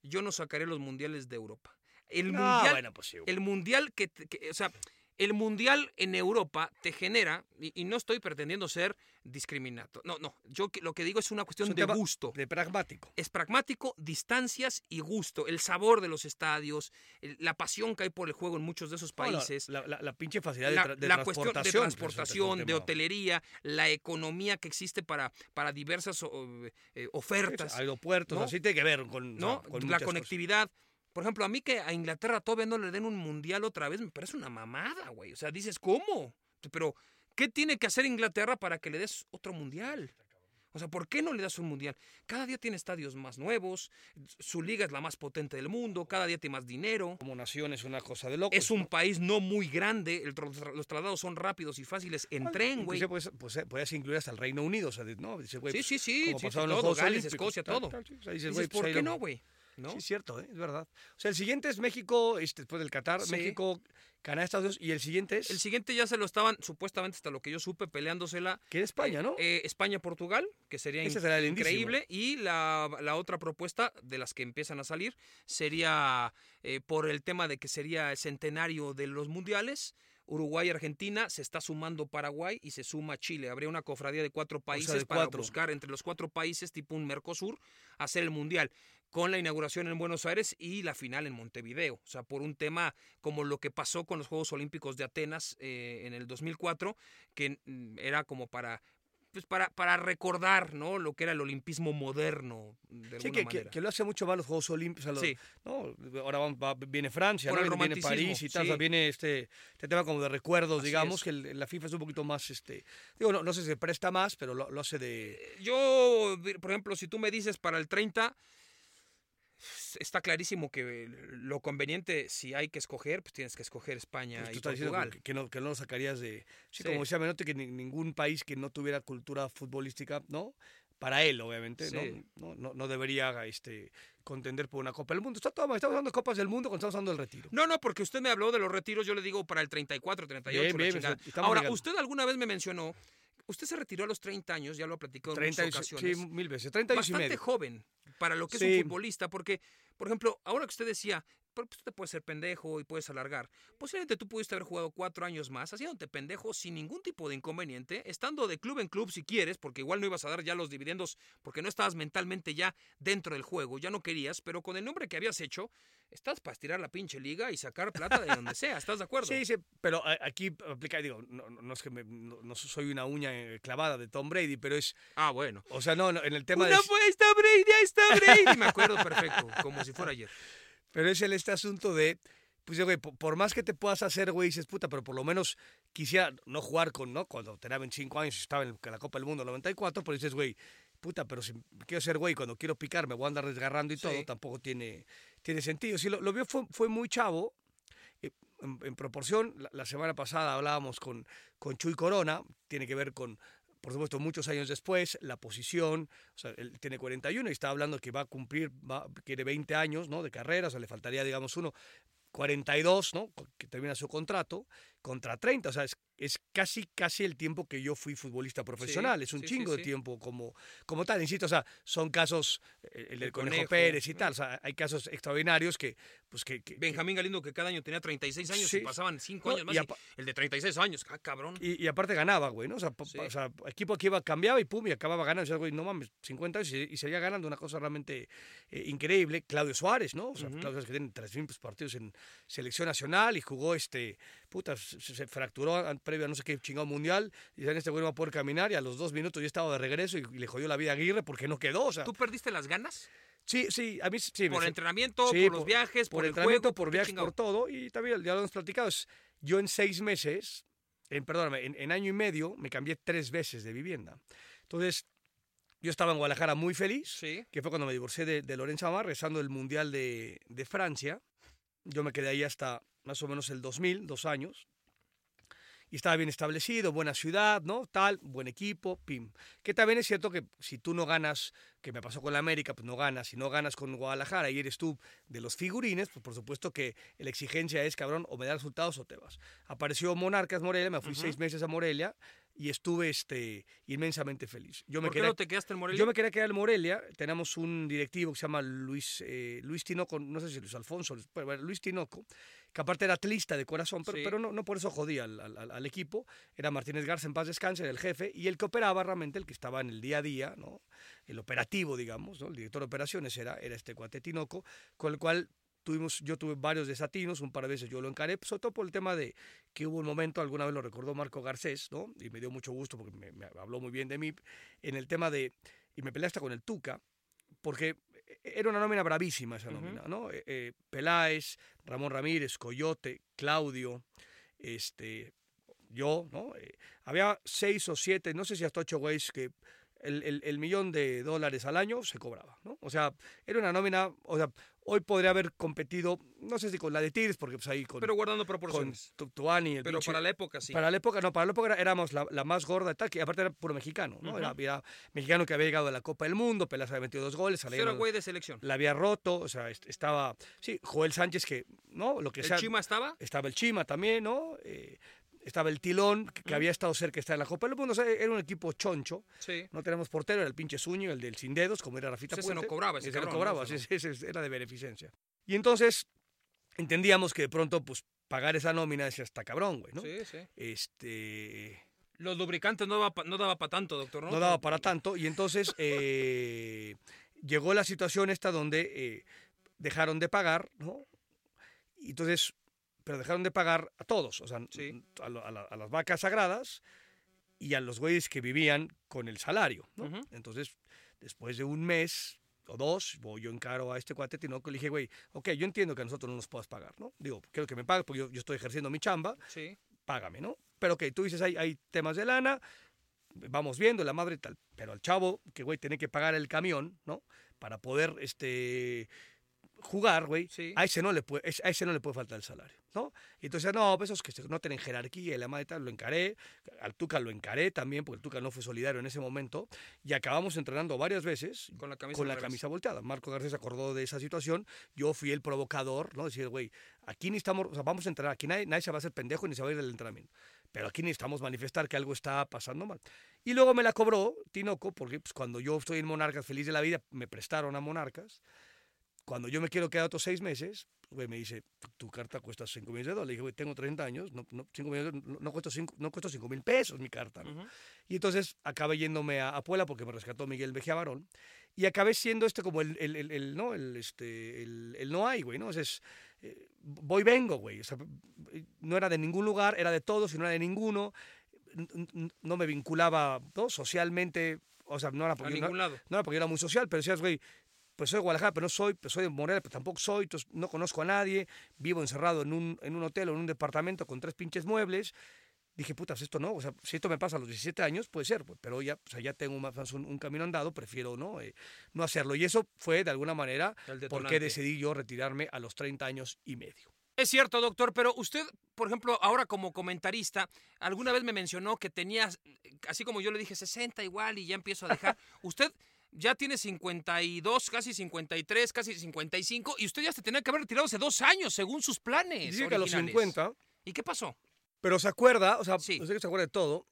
S2: yo no sacaré los mundiales de Europa. El
S3: No,
S2: mundial,
S3: bueno, pues sí,
S2: el mundial que, que- o sea, el mundial en Europa te genera, y, y no estoy pretendiendo ser discriminato. No, no, yo que- lo que digo es una cuestión
S3: Es un
S2: de gusto.
S3: De pragmático.
S2: Es pragmático, distancias y gusto. El sabor de los estadios, el- la pasión que hay por el juego en muchos de esos
S3: No, la-
S2: países.
S3: la, la- la pinche facilidad
S2: la,
S3: de, tra- de
S2: la cuestión de
S3: transportación. pues,
S2: de hotelería, la economía que existe para, para diversas o, eh, ofertas,
S3: Aeropuertos,
S2: ¿no?
S3: así tiene que ver con,
S2: ¿no?
S3: con
S2: la conectividad. Por ejemplo, a mí que a Inglaterra todavía no le den un mundial otra vez, me parece una mamada, güey. O sea, dices, ¿cómo? Pero, ¿qué tiene que hacer Inglaterra para que le des otro mundial? O sea, ¿por qué no le das un mundial? Cada día tiene estadios más nuevos, su liga es la más potente del mundo, cada día tiene más dinero.
S3: Como nación es una cosa de locos.
S2: Es un país no muy grande, el los traslados son rápidos y fáciles en tren, güey.
S3: Pues, incluir hasta el Reino Unido, o sea, ¿no? Dice, güey,
S2: Sí, sí, sí,
S3: como
S2: sí, sí, todo, Gales, Escocia, todo.
S3: tal, sí, o sea, dices,
S2: Dices,
S3: güey, pues,
S2: ¿por qué no, güey? ¿No?
S3: Sí, es cierto, ¿eh? es verdad. O sea, el siguiente es México, este, después del Qatar,
S2: Sí.
S3: México, Canadá, Estados Unidos, y el siguiente es,
S2: El siguiente ya se lo estaban, supuestamente hasta lo que yo supe, peleándosela
S3: que es España, ¿no?
S2: Eh, España-Portugal, que sería in-
S3: será
S2: increíble. Y la, la otra propuesta de las que empiezan a salir sería eh, por el tema de que sería el centenario de los mundiales. Uruguay y Argentina, se está sumando Paraguay y se suma Chile. Habría una cofradía de cuatro países
S3: de
S2: para
S3: cuatro.
S2: buscar entre los cuatro países, tipo un Mercosur, hacer el mundial. Con la inauguración en Buenos Aires y la final en Montevideo. O sea, por un tema como lo que pasó con los Juegos Olímpicos de Atenas eh, en el 2004, que mm, era como para pues para, para recordar ¿no? lo que era el olimpismo moderno de
S3: Sí,
S2: alguna
S3: que, que,
S2: manera.
S3: que lo hace mucho más los Juegos Olímpicos. los-
S2: Sí.
S3: ¿no? Ahora va- viene Francia, ¿no? viene París y tal. o sea, viene este, este tema como de recuerdos,
S2: Así
S3: digamos,
S2: es.
S3: que el- la FIFA es un poquito más, este, digo, no, no sé si se presta más, pero lo, lo hace de...
S2: Eh, Yo, por ejemplo, si tú me dices para el 30, está clarísimo que lo conveniente, si hay que escoger, pues tienes que escoger España
S3: pues, tú
S2: y
S3: estás diciendo
S2: Portugal.
S3: que, que no, que no lo sacarías de... Sí,
S2: Sí.
S3: como decía Menotti, que ni- ningún país que no tuviera cultura futbolística, ¿no? Para él, obviamente, ¿no?
S2: Sí.
S3: no, no, no debería este, contender por una Copa del Mundo. Está todo, estamos hablando de Copas del Mundo cuando estamos hablando del retiro.
S2: No, no, porque usted me habló de los retiros, yo le digo para el 34, 38,
S3: Bien, bien,
S2: Ahora,
S3: llegando.
S2: usted alguna vez me mencionó, usted se retiró a los 30 años, ya lo ha platicado en
S3: 30
S2: muchas
S3: y-
S2: ocasiones.
S3: sí, mil veces. 30 años y
S2: bastante
S3: medio.
S2: joven para lo que es
S3: Sí.
S2: un futbolista, porque, por ejemplo, ahora que usted decía, pero pues, tú te puedes ser pendejo y puedes alargar. Posiblemente tú pudiste haber jugado cuatro años más, haciéndote pendejo sin ningún tipo de inconveniente, estando de club en club si quieres, porque igual no ibas a dar ya los dividendos, porque no estabas mentalmente ya dentro del juego, ya no querías, pero con el nombre que habías hecho, estás para estirar la pinche liga y sacar plata de donde sea, ¿estás de acuerdo?
S3: Sí, sí, pero a- aquí aplica, digo, no, no- es que me- no, no soy una uña eh, clavada de Tom Brady, pero es,
S2: Ah, bueno.
S3: o sea, no, no, en el tema
S2: Una
S3: de...
S2: fue, ahí está Brady, ahí está Brady. Me acuerdo perfecto, como si fuera ayer.
S3: Pero es el este asunto de, pues, güey, por, más que te puedas hacer, güey, dices, puta, pero por lo menos quisiera no jugar con, ¿no? Cuando tenía 25 años y estaba en la Copa del Mundo 94, pero dices, güey, puta, pero si quiero ser güey, cuando quiero picar me voy a andar desgarrando y
S2: Sí.
S3: todo, tampoco tiene, tiene sentido. Sí, lo, lo vio fue, fue muy chavo. eh, En, en proporción, la, la semana pasada hablábamos con, con Chuy Corona, tiene que ver con, por supuesto, muchos años después, la posición, o sea, él tiene 41 y está hablando que va a cumplir, va, quiere 20 años, ¿no? De carrera, o sea, le faltaría, digamos, uno, 42, ¿no? Que termina su contrato, contra 30, o sea, es, es casi, casi el tiempo que yo fui futbolista profesional, es un
S2: sí, sí,
S3: chingo de tiempo como, como tal, insisto, o sea, son casos, eh, el del
S2: El
S3: Conejo,
S2: Conejo,
S3: Pérez y tal, o sea, hay casos extraordinarios que, pues que... que-
S2: Benjamín Galindo, que cada año tenía 36 años y pasaban 5
S3: No,
S2: años más.
S3: y
S2: y el de 36 años, ah, cabrón.
S3: Y, y aparte ganaba, güey, ¿no? O sea, o sea, equipo que iba, cambiaba y pum, y acababa ganando. O sea, güey, no mames, 50 años y, y seguía ganando una cosa realmente eh, increíble. Claudio Suárez, ¿no? O sea,
S2: Ujú.
S3: Claudio Suárez que tiene 3.000 partidos en selección nacional y jugó este, puta, se, fracturó previo a no sé qué chingado mundial. Y en este güey no va a poder caminar y a los dos minutos ya estaba de regreso y, y le jodió la vida a Aguirre porque no quedó. O sea,
S2: ¿Tú perdiste las ganas?
S3: sí, sí, a mí sí. me-
S2: por
S3: sí,
S2: entrenamiento,
S3: sí,
S2: por los viajes, por,
S3: por
S2: el
S3: entrenamiento,
S2: juego,
S3: por viajes,
S2: chingado.
S3: por todo. Y también ya lo hemos platicado. es- yo en seis meses, en, perdóname, en, en año y medio me cambié tres veces de vivienda. Entonces, yo estaba en Guadalajara muy feliz,
S2: Sí.
S3: que fue cuando me divorcié de, de Lorenzo Amar, rezando el Mundial de, de Francia. Yo me quedé ahí hasta más o menos el 2000, dos años. Y estaba bien establecido, buena ciudad, ¿no? Tal, buen equipo, pim. Que también es cierto que si tú no ganas, que me pasó con la América, pues no ganas. Si no ganas con Guadalajara y eres tú de los figurines, pues por supuesto que la exigencia es, cabrón, o me das resultados o te vas. Apareció Monarcas Morelia, me fui seis meses a Morelia y estuve este, inmensamente feliz. Yo me
S2: ¿Por qué no te quedaste en Morelia?
S3: yo me quería quedar en Morelia. Tenemos un directivo que se llama Luis, eh, Luis Tinoco, no sé si Luis Alfonso, Luis- bueno, Luis Tinoco, que aparte era atlista de corazón, pero,
S2: Sí.
S3: pero no, no por eso jodía al, al- al- equipo. Era Martínez Garza en paz descanse, era el jefe, y el que operaba realmente, el que estaba en el día a día, ¿no? el operativo, digamos, ¿no? el director de operaciones era, era este cuate Tinoco, con el cual tuvimos, yo tuve varios desatinos, un par de veces yo lo encaré, pues, sobre todo por el tema de que hubo un momento, alguna vez lo recordó Marco Garcés, ¿no? Y me dio mucho gusto porque me, me habló muy bien de mí, en el tema de, y me peleé hasta con el Tuca, porque era una nómina bravísima esa nómina, ¿no? Eh, eh, Peláez, Ramón Ramírez, Coyote, Claudio, este, yo, ¿no? Eh, había seis o siete, no sé si hasta ocho güeyes que el, el- el millón de dólares al año se cobraba, ¿no? O sea, era una nómina, o sea, hoy podría haber competido, no sé si con la de Tigres, porque pues ahí con,
S2: Pero guardando
S3: con
S2: proporciones.
S3: Tu- Tuani, el
S2: Pero
S3: pinche-
S2: para la época sí.
S3: para la época, no, para la época éramos la, la más gorda y tal, que aparte era puro mexicano, ¿no? era,
S2: Ujú.
S3: era mexicano que había llegado a la Copa del Mundo, Pelas había metido dos goles, Alegrón
S2: güey de selección.
S3: la había roto, o sea, est- estaba, sí, Joel Sánchez que, ¿no? Lo que
S2: ¿El
S3: sea,
S2: Chima estaba?
S3: estaba el Chima también, ¿no? Eh, estaba el Tilón, que, que había estado cerca de estar en la Copa del Mundo, o sea, era un equipo choncho,
S2: Sí.
S3: no tenemos portero, era el pinche Suño, el del Sin Dedos, como era Rafita
S2: Ese no
S3: Puente.
S2: cobraba, ese
S3: Ese no
S2: cabrón, ¿no?
S3: cobraba,
S2: Ese
S3: ese era de beneficencia. Y entonces entendíamos que de pronto, pues, pagar esa nómina es hasta cabrón, güey, ¿no?
S2: Sí, sí.
S3: Este...
S2: Los lubricantes no daba, no daba para tanto, doctor, ¿no?
S3: no daba para *laughs* tanto y entonces eh, llegó la situación esta donde eh, dejaron de pagar, ¿no? Y entonces, pero dejaron de pagar a todos, o sea,
S2: Sí.
S3: a, lo- a la- a las vacas sagradas y a los güeyes que vivían con el salario, ¿no? Entonces, después de un mes o dos, voy yo encaro a este cuate Tinoco y le dije, güey, ok, yo entiendo que a nosotros no nos puedas pagar, ¿no? Digo, quiero que me pagues porque yo, yo estoy ejerciendo mi chamba,
S2: Sí.
S3: págame, ¿no? Pero que tú dices, hay, hay temas de lana, vamos viendo, la madre y tal. Pero al chavo, que güey, tiene que pagar el camión, ¿no? Para poder, este jugar, güey,
S2: Sí.
S3: a ese no le puede, a ese no le puede faltar el salario, ¿no? Y entonces, no, pues esos que no tienen jerarquía y la madre tal, lo encaré, al Tuca lo encaré también, porque el Tuca no fue solidario en ese momento, y acabamos entrenando varias veces
S2: Con la camisa
S3: con la camisa volteada. Marco García se acordó de esa situación. Yo fui el provocador, ¿no? Decir, güey, aquí necesitamos, o sea, vamos a entrenar, aquí nadie, nadie se va a hacer pendejo ni se va a ir del entrenamiento. Pero aquí necesitamos manifestar que algo está pasando mal. Y luego me la cobró Tinoco, porque pues, cuando yo estoy en Monarcas feliz de la vida, me prestaron a Monarcas. Cuando yo me quiero quedar otros seis meses, güey, me dice, tu, carta cuesta 5 millones de dólares. Le dije, güey, tengo 30 años, no, no, cinco millones no, no cuesta 5 no mil pesos mi carta. ¿no?
S2: Ujú.
S3: Y entonces acabé yéndome a, a Puebla porque me rescató Miguel Mejía Barón. Y acabé siendo este como el, el, el- el, ¿no? El, este, el, no hay, güey, ¿no? O sea, es, eh, voy, vengo, güey. O sea, no era de ningún lugar, era de todos y no era de ninguno. No me vinculaba ¿no? socialmente, o sea, no era
S2: A
S3: porque, no,
S2: ningún lado.
S3: no era porque era muy social, pero decías, güey, pues soy de Guadalajara, pero no soy, pues soy de Morelia, pero tampoco soy, entonces no conozco a nadie, vivo encerrado en un, en un hotel o en un departamento con tres pinches muebles. Dije, putas, esto no, o sea, si esto me pasa a los 17 años, puede ser, pues, pero ya, o sea, ya tengo más un, un camino andado, prefiero no, Eh, no hacerlo. Y eso fue, de alguna manera,
S2: El
S3: por
S2: detonante.
S3: qué decidí yo retirarme a los 30 años y medio.
S2: Es cierto, doctor, pero usted, por ejemplo, ahora como comentarista, alguna vez me mencionó que tenía, así como yo le dije, 60 igual y ya empiezo a dejar. *laughs* usted ya tiene 52, casi 53, casi 55, y usted ya se tenía que haber retirado hace dos años, según sus planes.
S3: Dice que a los
S2: originales.
S3: 50,
S2: ¿Y qué pasó?
S3: pero se acuerda, o sea,
S2: Sí.
S3: usted que se acuerda de todo,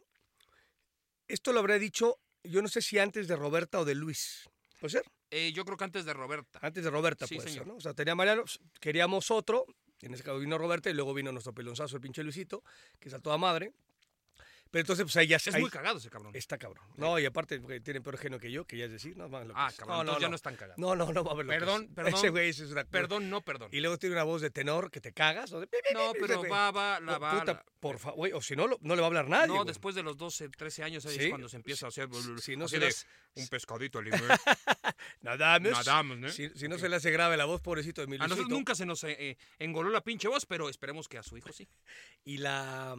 S3: esto lo habré dicho, yo no sé si antes de Roberta o de Luis. ¿Puede ser?
S2: Eh, yo creo que antes de Roberta.
S3: Antes de Roberta,
S2: Sí,
S3: puede
S2: señor.
S3: ser, ¿no? O sea, tenía Mariano, queríamos otro, en ese caso vino Roberta y luego vino nuestro pelonzazo, el pinche Luisito, que es a madre. Pero entonces, pues ahí ya
S2: Es
S3: ahí
S2: muy cagado ese cabrón.
S3: está cabrón. No, y aparte, tiene peor genio que yo, que ya es decir, no, más lo que
S2: Ah,
S3: es.
S2: cabrón,
S3: no,
S2: entonces
S3: no,
S2: ya
S3: no.
S2: no es tan cagado.
S3: No, no, no va a ver lo que
S2: Perdón, *laughs* perdón.
S3: Ese güey es una
S2: Perdón, no perdón.
S3: Y luego tiene una voz de tenor que te cagas. ¿no? De
S2: No, pero va, va, la va.
S3: puta,
S2: la-
S3: por favor, o si no, no le va a hablar nadie.
S2: No,
S3: güey.
S2: después de los 12, 13 años ahí
S3: Sí,
S2: es cuando se empieza a hacer.
S3: si- no se las-
S2: un pescadito al *laughs*
S3: Nada más.
S2: Nada más, ¿no?
S3: Si, si no se le hace grave la voz, pobrecito de mi
S2: A nosotros nunca se nos eh, eh, engoló la pinche voz, pero esperemos que a su hijo sí. *laughs*
S3: Y la.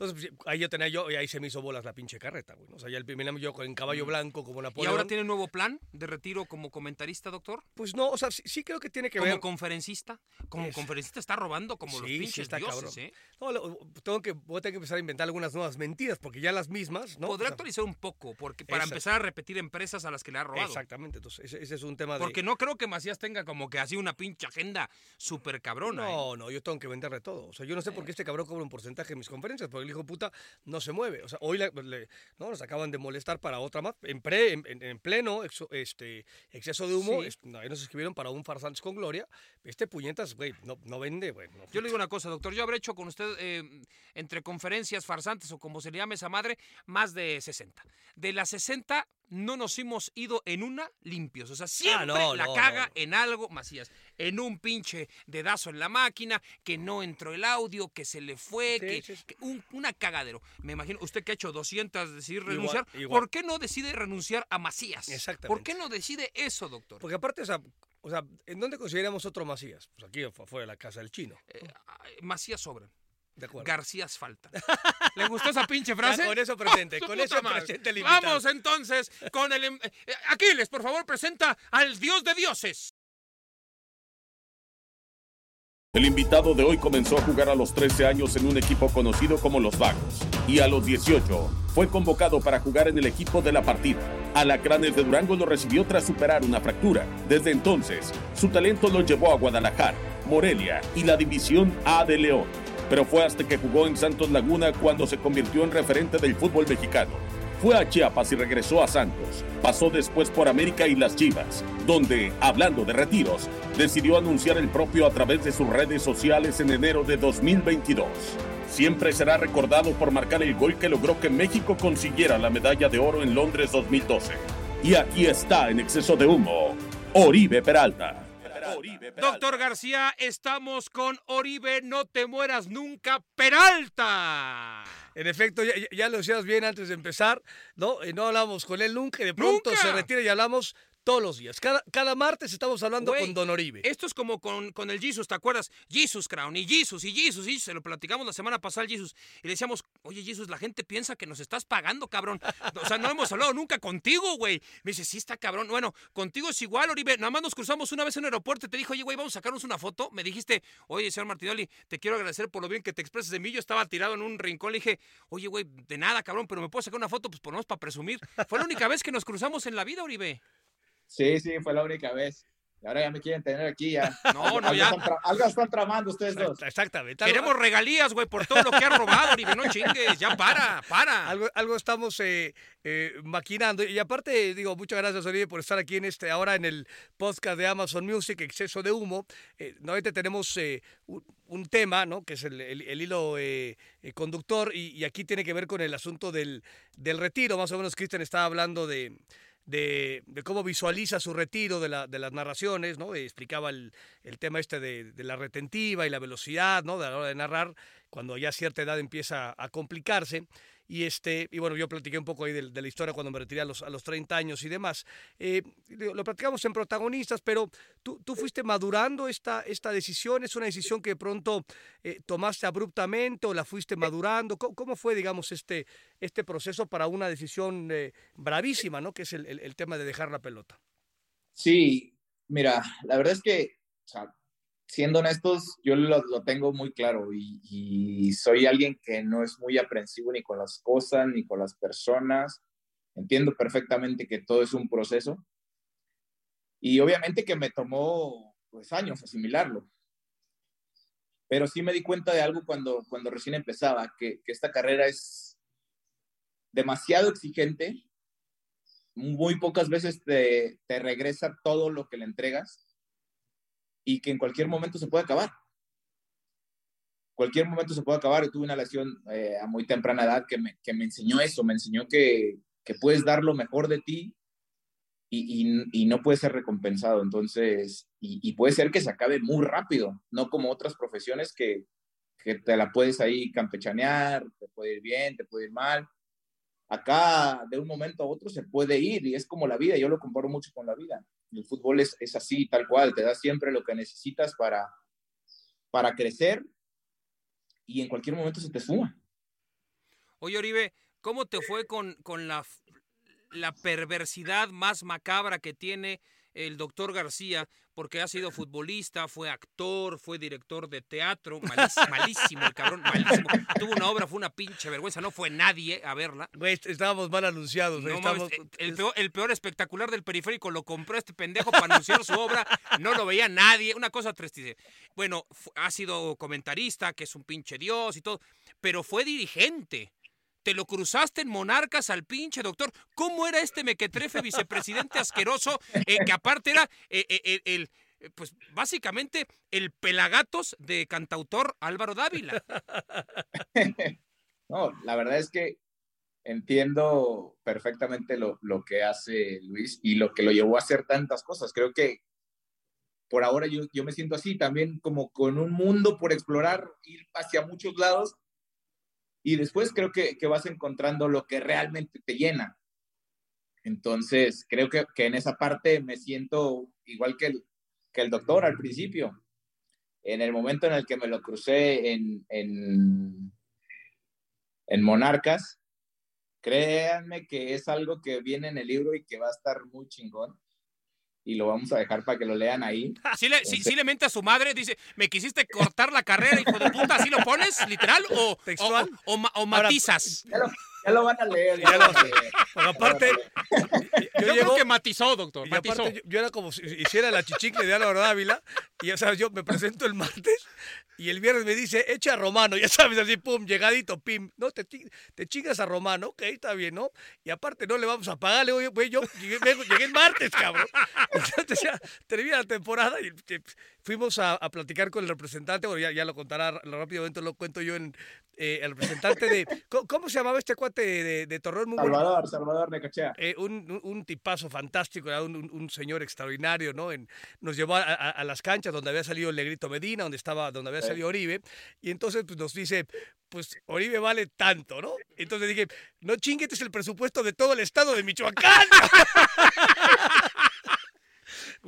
S3: Entonces, pues, ahí yo tenía yo, y ahí se me hizo bolas la pinche carreta, güey. ¿no? O sea, ya el primer año yo con caballo blanco como
S2: ¿Y
S3: Napoleón.
S2: ahora tiene nuevo plan de retiro como comentarista, doctor?
S3: Pues no, o sea, sí, sí creo que tiene que
S2: ¿Como
S3: ver.
S2: conferencista? Como
S3: Es-
S2: conferencista está robando como los
S3: Sí, sí
S2: pinches
S3: está
S2: dioses,
S3: cabrón.
S2: ¿eh?
S3: No, lo- tengo que, voy a tener que empezar a inventar algunas nuevas mentiras, porque ya las mismas, ¿no? O sea,
S2: actualizar un poco, porque para
S3: Exacto.
S2: empezar a repetir empresas a las que le ha robado.
S3: Exactamente, entonces ese, ese es un tema de.
S2: Porque no creo que Macías tenga como que así una pinche agenda súper cabrona. ¿eh?
S3: No, no, yo tengo que venderle todo. O sea, yo no sé por qué este cabrón cobra un porcentaje en mis conferencias, porque el hijo puta no se mueve. O sea, hoy le, no, nos acaban de molestar para otra más. En, pre, en, pleno este, exceso de humo, ahí nos escribieron para un farsantes con gloria. Este puñetas, güey, no, no, vende, güey.
S2: Yo le digo una cosa, doctor. Yo habré hecho con usted eh, entre conferencias farsantes o como se le llame esa madre, más de 60. De las 60, no nos hemos ido en una limpios. O sea, ah, siempre la caga en algo, Macías. En un pinche dedazo en la máquina, que no entró el audio, que se le fue, que, un, una cagadero. Me imagino, usted que ha hecho 200 decidir renunciar, ¿por qué no decide renunciar a Macías?
S3: Exactamente.
S2: ¿Por qué no decide eso, doctor?
S3: Porque aparte, o sea, o sea ¿en dónde consideramos otro Macías? Pues aquí afuera de la casa del chino.
S2: Eh, Macías sobran. García Asfalta. ¿Le gustó esa pinche *laughs* frase?
S3: con eso presente, *laughs* con eso presente
S2: Vamos entonces con el... Em, eh, Aquiles, por favor, presenta al dios de dioses.
S1: El invitado de hoy comenzó a jugar a los 13 años en un equipo conocido como Los Vagos y a los 18 fue convocado para jugar en el equipo de la partida. Alacranes de Durango lo recibió tras superar una fractura. Desde entonces, su talento lo llevó a Guadalajara, Morelia y la División A de León pero fue hasta que jugó en Santos Laguna cuando se convirtió en referente del fútbol mexicano. Fue a Chiapas y regresó a Santos. Pasó después por América y las Chivas, donde, hablando de retiros, decidió anunciar el propio a través de sus redes sociales en enero de 2022. Siempre será recordado por marcar el gol que logró que México consiguiera la medalla de oro en Londres 2012. Y aquí está, en exceso de humo, Oribe Peralta.
S2: Doctor García, estamos con Oribe, no te mueras nunca, Peralta.
S3: En efecto, ya, lo decías bien antes de empezar, ¿no? Y no hablamos con él nunca y de pronto se retira y hablamos todos los días. Cada, cada martes estamos hablando con Don Oribe.
S2: Esto es como con, con el Jesus, ¿te acuerdas? Jesus Crown y Jesus y Jesus y se lo platicamos la semana pasada al Jesus y le decíamos, oye Jesus, la gente piensa que nos estás pagando, cabrón. O sea, no hemos hablado nunca contigo, güey. Me dice, sí está cabrón. Bueno, contigo es igual, Oribe. Nada más nos cruzamos una vez en el aeropuerto y te dijo, oye, güey, vamos a sacarnos una foto. Me dijiste, oye, señor Martinoli, te quiero agradecer por lo bien que te expresas de mí. Yo estaba tirado en un rincón. Le dije, oye, güey, de nada, cabrón, pero me puedo sacar una foto, pues ponemos para presumir. Fue la única vez que nos cruzamos en la vida, Oribe.
S4: Sí, sí, fue la única vez. Y ahora ya me quieren tener aquí ya. *laughs*
S2: No, no, ya.
S4: algo están tramando ustedes dos.
S3: Exactamente.
S2: Queremos regalías, güey, por todo lo que ha robado, Oribe. No chingues, ya para, para. *laughs*
S3: Algo, algo estamos eh, eh, maquinando. Y aparte, digo, muchas gracias, Oribe, por estar aquí en este, ahora en el podcast de Amazon Music, Exceso de Humo. Eh, nuevamente tenemos eh, un, tema, ¿no? Que es el, el, hilo conductor. Y, y, aquí tiene que ver con el asunto del, del retiro. Más o menos, Cristian estaba hablando de de, cómo visualiza su retiro de, la, las narraciones, ¿no? explicaba el, tema este de, la retentiva y la velocidad, ¿no? De la hora de narrar, cuando ya cierta edad empieza a complicarse. Y, este, y bueno, yo platiqué un poco ahí de, la historia cuando me retiré a los, a los 30 años y demás. Eh, lo platicamos en protagonistas, pero tú, tú fuiste madurando esta, esta decisión. ¿Es una decisión que de pronto eh, tomaste abruptamente o la fuiste madurando? ¿Cómo, fue, digamos, este, este proceso para una decisión eh, bravísima, ¿no? que es el, el, tema de dejar la pelota?
S4: Sí, mira, la verdad es que siendo honestos, yo lo, tengo muy claro y, soy alguien que no es muy aprensivo ni con las cosas ni con las personas. Entiendo perfectamente que todo es un proceso y obviamente que me tomó pues años asimilarlo. Pero sí me di cuenta de algo cuando, cuando recién empezaba, que, esta carrera es demasiado exigente, muy pocas veces te, te regresa todo lo que le entregas y que en cualquier momento se puede acabar. Cualquier momento se puede acabar. Yo tuve una lesión eh, a muy temprana edad que me, que me enseñó eso, me enseñó que, que puedes dar lo mejor de ti y, y, y no puede ser recompensado. Entonces, y, y, puede ser que se acabe muy rápido, no como otras profesiones que, que te la puedes ahí campechanear, te puede ir bien, te puede ir mal. Acá, de un momento a otro, se puede ir y es como la vida. Yo lo comparo mucho con la vida el fútbol es, es, así, tal cual, te da siempre lo que necesitas para, para crecer y en cualquier momento se te suma.
S2: Oye, Oribe, ¿cómo te fue con, con la, la perversidad más macabra que tiene el doctor García, porque ha sido futbolista, fue actor, fue director de teatro, malísimo, *laughs* malísimo el cabrón, malísimo. Tuvo una obra, fue una pinche vergüenza, no fue nadie a verla.
S3: Güey, estábamos mal anunciados.
S2: No
S3: estábamos-
S2: mames, el, peor, el peor espectacular del periférico lo compró este pendejo para anunciar su obra, no lo veía nadie, una cosa tristísima. Bueno, ha sido comentarista, que es un pinche dios y todo, pero fue dirigente. Te lo cruzaste en Monarcas al pinche doctor. ¿Cómo era este mequetrefe vicepresidente asqueroso? eh, que aparte era eh, eh, el, pues básicamente el pelagatos de cantautor Álvaro Dávila. *laughs*
S4: No, la verdad es que entiendo perfectamente lo, lo que hace Luis y lo que lo llevó a hacer tantas cosas. Creo que por ahora yo, yo me siento así, también como con un mundo por explorar, ir hacia muchos lados y después creo que, que vas encontrando lo que realmente te llena. Entonces, creo que, que en esa parte me siento igual que el, que el doctor al principio. En el momento en el que me lo crucé en, en, en Monarcas, créanme que es algo que viene en el libro y que va a estar muy chingón. Y lo vamos a dejar para que lo lean ahí. *laughs*
S2: Sí le, sí, sí le mente a su madre, dice, me quisiste cortar la carrera, hijo de puta, ¿así lo pones, literal? ¿O, o,
S3: Textual.
S2: o, o o matizas?
S4: Ya lo, ya lo van a leer.
S3: Ya
S4: ya
S3: lo-
S4: van a leer.
S3: Porque aparte, *laughs*
S2: Yo,
S3: yo,
S2: creo
S3: llego-
S2: que matizó, doctor,
S3: y
S2: matizó.
S3: aparte yo, yo era como si hiciera la chichicle de Álvaro Dávila. Y ya sabes, yo me presento el martes y el viernes me dice, echa a Romano. *laughs* Ya sabes, así, pum, llegadito, pim. No, te, te chingas a Romano, ok, está bien, ¿no? Y aparte no le vamos a pagar. Le digo, güey, yo llegué, el martes, cabrón. *laughs* Entonces ya termina la temporada y fuimos a, a platicar con el representante. Bueno, ya, ya lo contará rápidamente, lo cuento yo en eh, el representante de... *laughs* ¿Cómo, se llamaba este cuate de, de Torreón? Muy bueno.
S4: Salvador, Salvador Necachea.
S3: Eh, un, un- tipazo fantástico, era un, un- señor extraordinario, ¿no? En- nos llevó a, a- a las canchas donde había salido el Negrito Medina, donde estaba, donde había
S4: Sí.
S3: salido Oribe, y entonces pues, nos dice, pues Oribe vale tanto, ¿no? Entonces dije, no chingues, es el presupuesto de todo el estado de Michoacán. *laughs*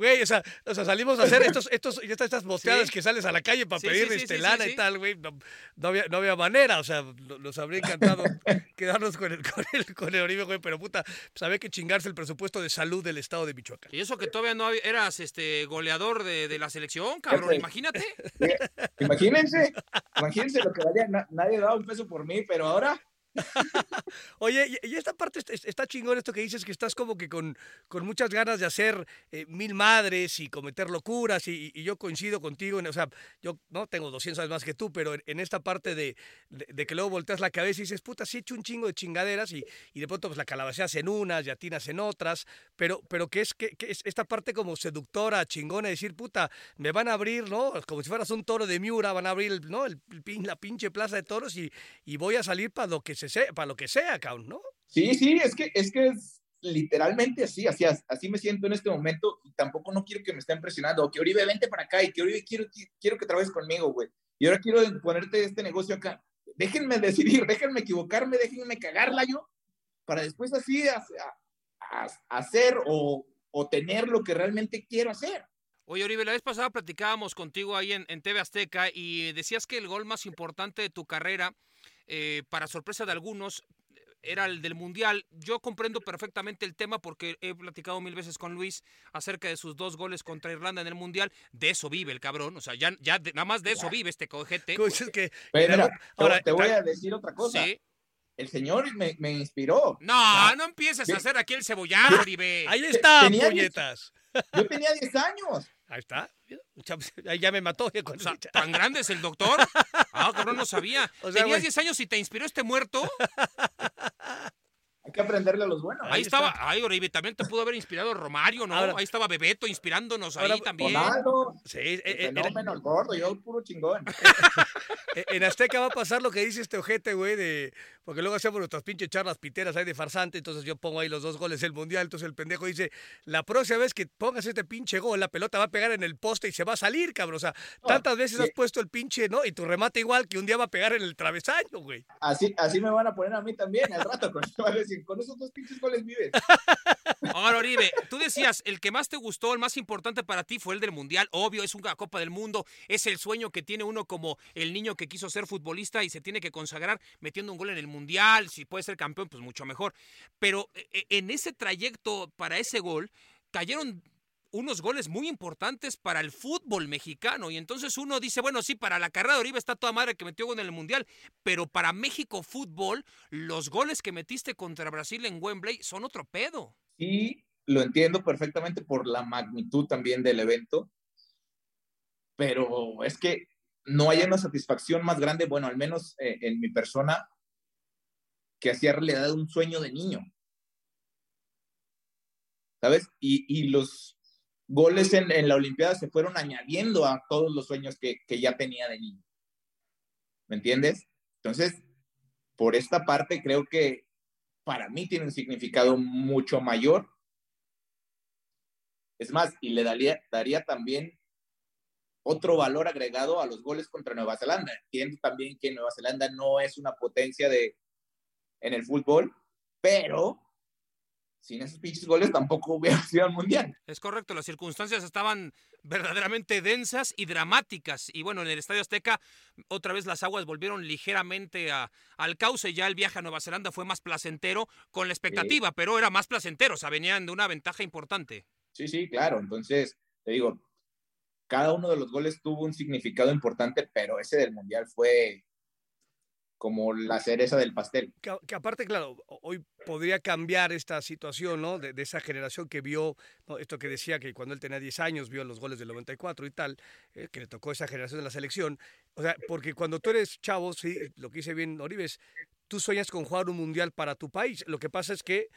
S3: Güey, o sea, o sea, salimos a hacer estos, estos, estas, estas boteadas
S2: Sí.
S3: que sales a la calle para
S2: Sí,
S3: pedir
S2: sí, sí,
S3: este,
S2: sí,
S3: lana
S2: sí,
S3: y tal, güey. No, no había, no había manera, o sea, nos habría encantado *laughs* quedarnos con el, con el, con el Oribe, güey, pero puta, pues había que chingarse el presupuesto de salud del estado de Michoacán.
S2: Y eso que todavía no había- eras este goleador de, de la selección, cabrón, imagínate. *laughs*
S4: Imagínense, imagínense lo que valía. Na- nadie daba un peso por mí, pero ahora *laughs*
S3: Oye, y, esta parte est- est- está chingón esto que dices que estás como que con, con muchas ganas de hacer eh, mil madres y cometer locuras y, y yo coincido contigo, en- o sea, yo no tengo 200 años más que tú, pero en, en esta parte de, de, de que luego volteas la cabeza y dices, puta, sí he hecho un chingo de chingaderas y, y de pronto pues la calabaceas en unas y atinas en otras, pero, pero que es que, que es esta parte como seductora, chingona, de decir, puta, me van a abrir, ¿no? Como si fueras un toro de Miura, van a abrir, ¿no? El, el la pinche plaza de toros y, y voy a salir para lo que se sea, para lo que sea, cabrón, ¿no?
S4: Sí, sí, es que es que es literalmente así, así, así me siento en este momento y tampoco no quiero que me estén presionando, o que Oribe vente para acá y que Oribe quiero, quiero que trabajes conmigo, güey. Y ahora quiero ponerte este negocio acá. Déjenme decidir, déjenme equivocarme, déjenme cagarla yo para después así a- a- a- hacer o, o tener lo que realmente quiero hacer.
S2: Oye, Oribe, la vez pasada platicábamos contigo ahí en, en TV Azteca y decías que el gol más importante de tu carrera, eh, para sorpresa de algunos, era el del Mundial. Yo comprendo perfectamente el tema porque he platicado mil veces con Luis acerca de sus dos goles contra Irlanda en el Mundial. De eso vive el cabrón. O sea, ya, ya de- nada más de eso vive este cojete.
S3: Que, *laughs*
S4: Pero
S3: Mira,
S4: mira, te-
S3: ahora,
S4: te voy a decir otra cosa.
S2: Sí.
S4: El señor me, me inspiró.
S2: No, no empieces
S4: Sí.
S2: a hacer aquí el cebollazo, Oribe.
S3: ahí está, puñetas.
S4: Yo tenía 10 años.
S3: Ahí está. *laughs* Ahí ya me mató. ya con-
S2: O sea, ¿tan grande es el doctor? *laughs* Ah, cabrón, no sabía.
S3: O sea,
S2: Tenías
S3: güey.
S2: 10 años y te inspiró este muerto.
S4: Hay que aprenderle a los buenos.
S2: Ahí, estaba, ay, Oribe, también te pudo haber inspirado Romario, ¿no?
S3: Ahora-
S2: ahí estaba Bebeto inspirándonos
S3: Ahora-
S2: ahí también.
S4: Ronaldo,
S3: Sí, eh,
S4: el
S3: eh, en,
S4: fenómeno, el gordo, yo puro chingón. *laughs*
S3: eh, en Azteca va a pasar lo que dice este ojete, güey, de... Porque luego hacemos nuestras pinches charlas piteras ahí de farsante, entonces yo pongo ahí los dos goles del Mundial, entonces el pendejo dice, la próxima vez que pongas este pinche gol, la pelota va a pegar en el poste y se va a salir, cabrón. O sea, tantas veces has puesto el pinche, ¿no? Y tu remate igual que un día va a pegar en el travesaño, güey.
S4: Así, así me van a poner a mí también al rato. Con, *laughs* con esos dos pinches goles vives. *laughs*
S2: Ahora, Oribe, tú decías, el que más te gustó, el más importante para ti fue el del Mundial. Obvio, es una Copa del Mundo, es el sueño que tiene uno como el niño que quiso ser futbolista y se tiene que consagrar metiendo un gol en el Mundial. Si puede ser campeón, pues mucho mejor. Pero eh, en ese trayecto para ese gol, cayeron unos goles muy importantes para el fútbol mexicano. Y entonces uno dice, bueno, sí, para la carrera de Oribe está toda madre que metió en el Mundial, pero para México Fútbol, los goles que metiste contra Brasil en Wembley son otro pedo.
S4: Sí, lo entiendo perfectamente por la magnitud también del evento, pero es que no hay una satisfacción más grande, bueno, al menos eh, en mi persona, que hacía realidad un sueño de niño. ¿Sabes? Y, los goles en, la Olimpiada se fueron añadiendo a todos los sueños que, que ya tenía de niño. ¿Me entiendes? Entonces, por esta parte, creo que para mí tiene un significado mucho mayor. Es más, y le daría, también otro valor agregado a los goles contra Nueva Zelanda. Entiendo también que Nueva Zelanda no es una potencia de, en el fútbol, pero sin esos pinches goles tampoco *laughs* hubiera sido el mundial.
S2: Es correcto, las circunstancias estaban verdaderamente densas y dramáticas. Y bueno, en el Estadio Azteca otra vez las aguas volvieron ligeramente a, al cauce. Ya el viaje a Nueva Zelanda fue más placentero con la expectativa, pero era más placentero, o sea, venían de una ventaja importante.
S4: Sí, sí, claro. Entonces, te digo, cada uno de los goles tuvo un significado importante, pero ese del mundial fue como la cereza del pastel.
S3: Que, aparte, claro, hoy podría cambiar esta situación, ¿no? De, esa generación que vio, esto que decía que cuando él tenía 10 años vio los goles del 94 y tal, eh, que le tocó esa generación de la selección. O sea, porque cuando tú eres chavo, sí, lo que hice bien Oribes, tú sueñas con jugar un mundial para tu país. Lo que pasa es que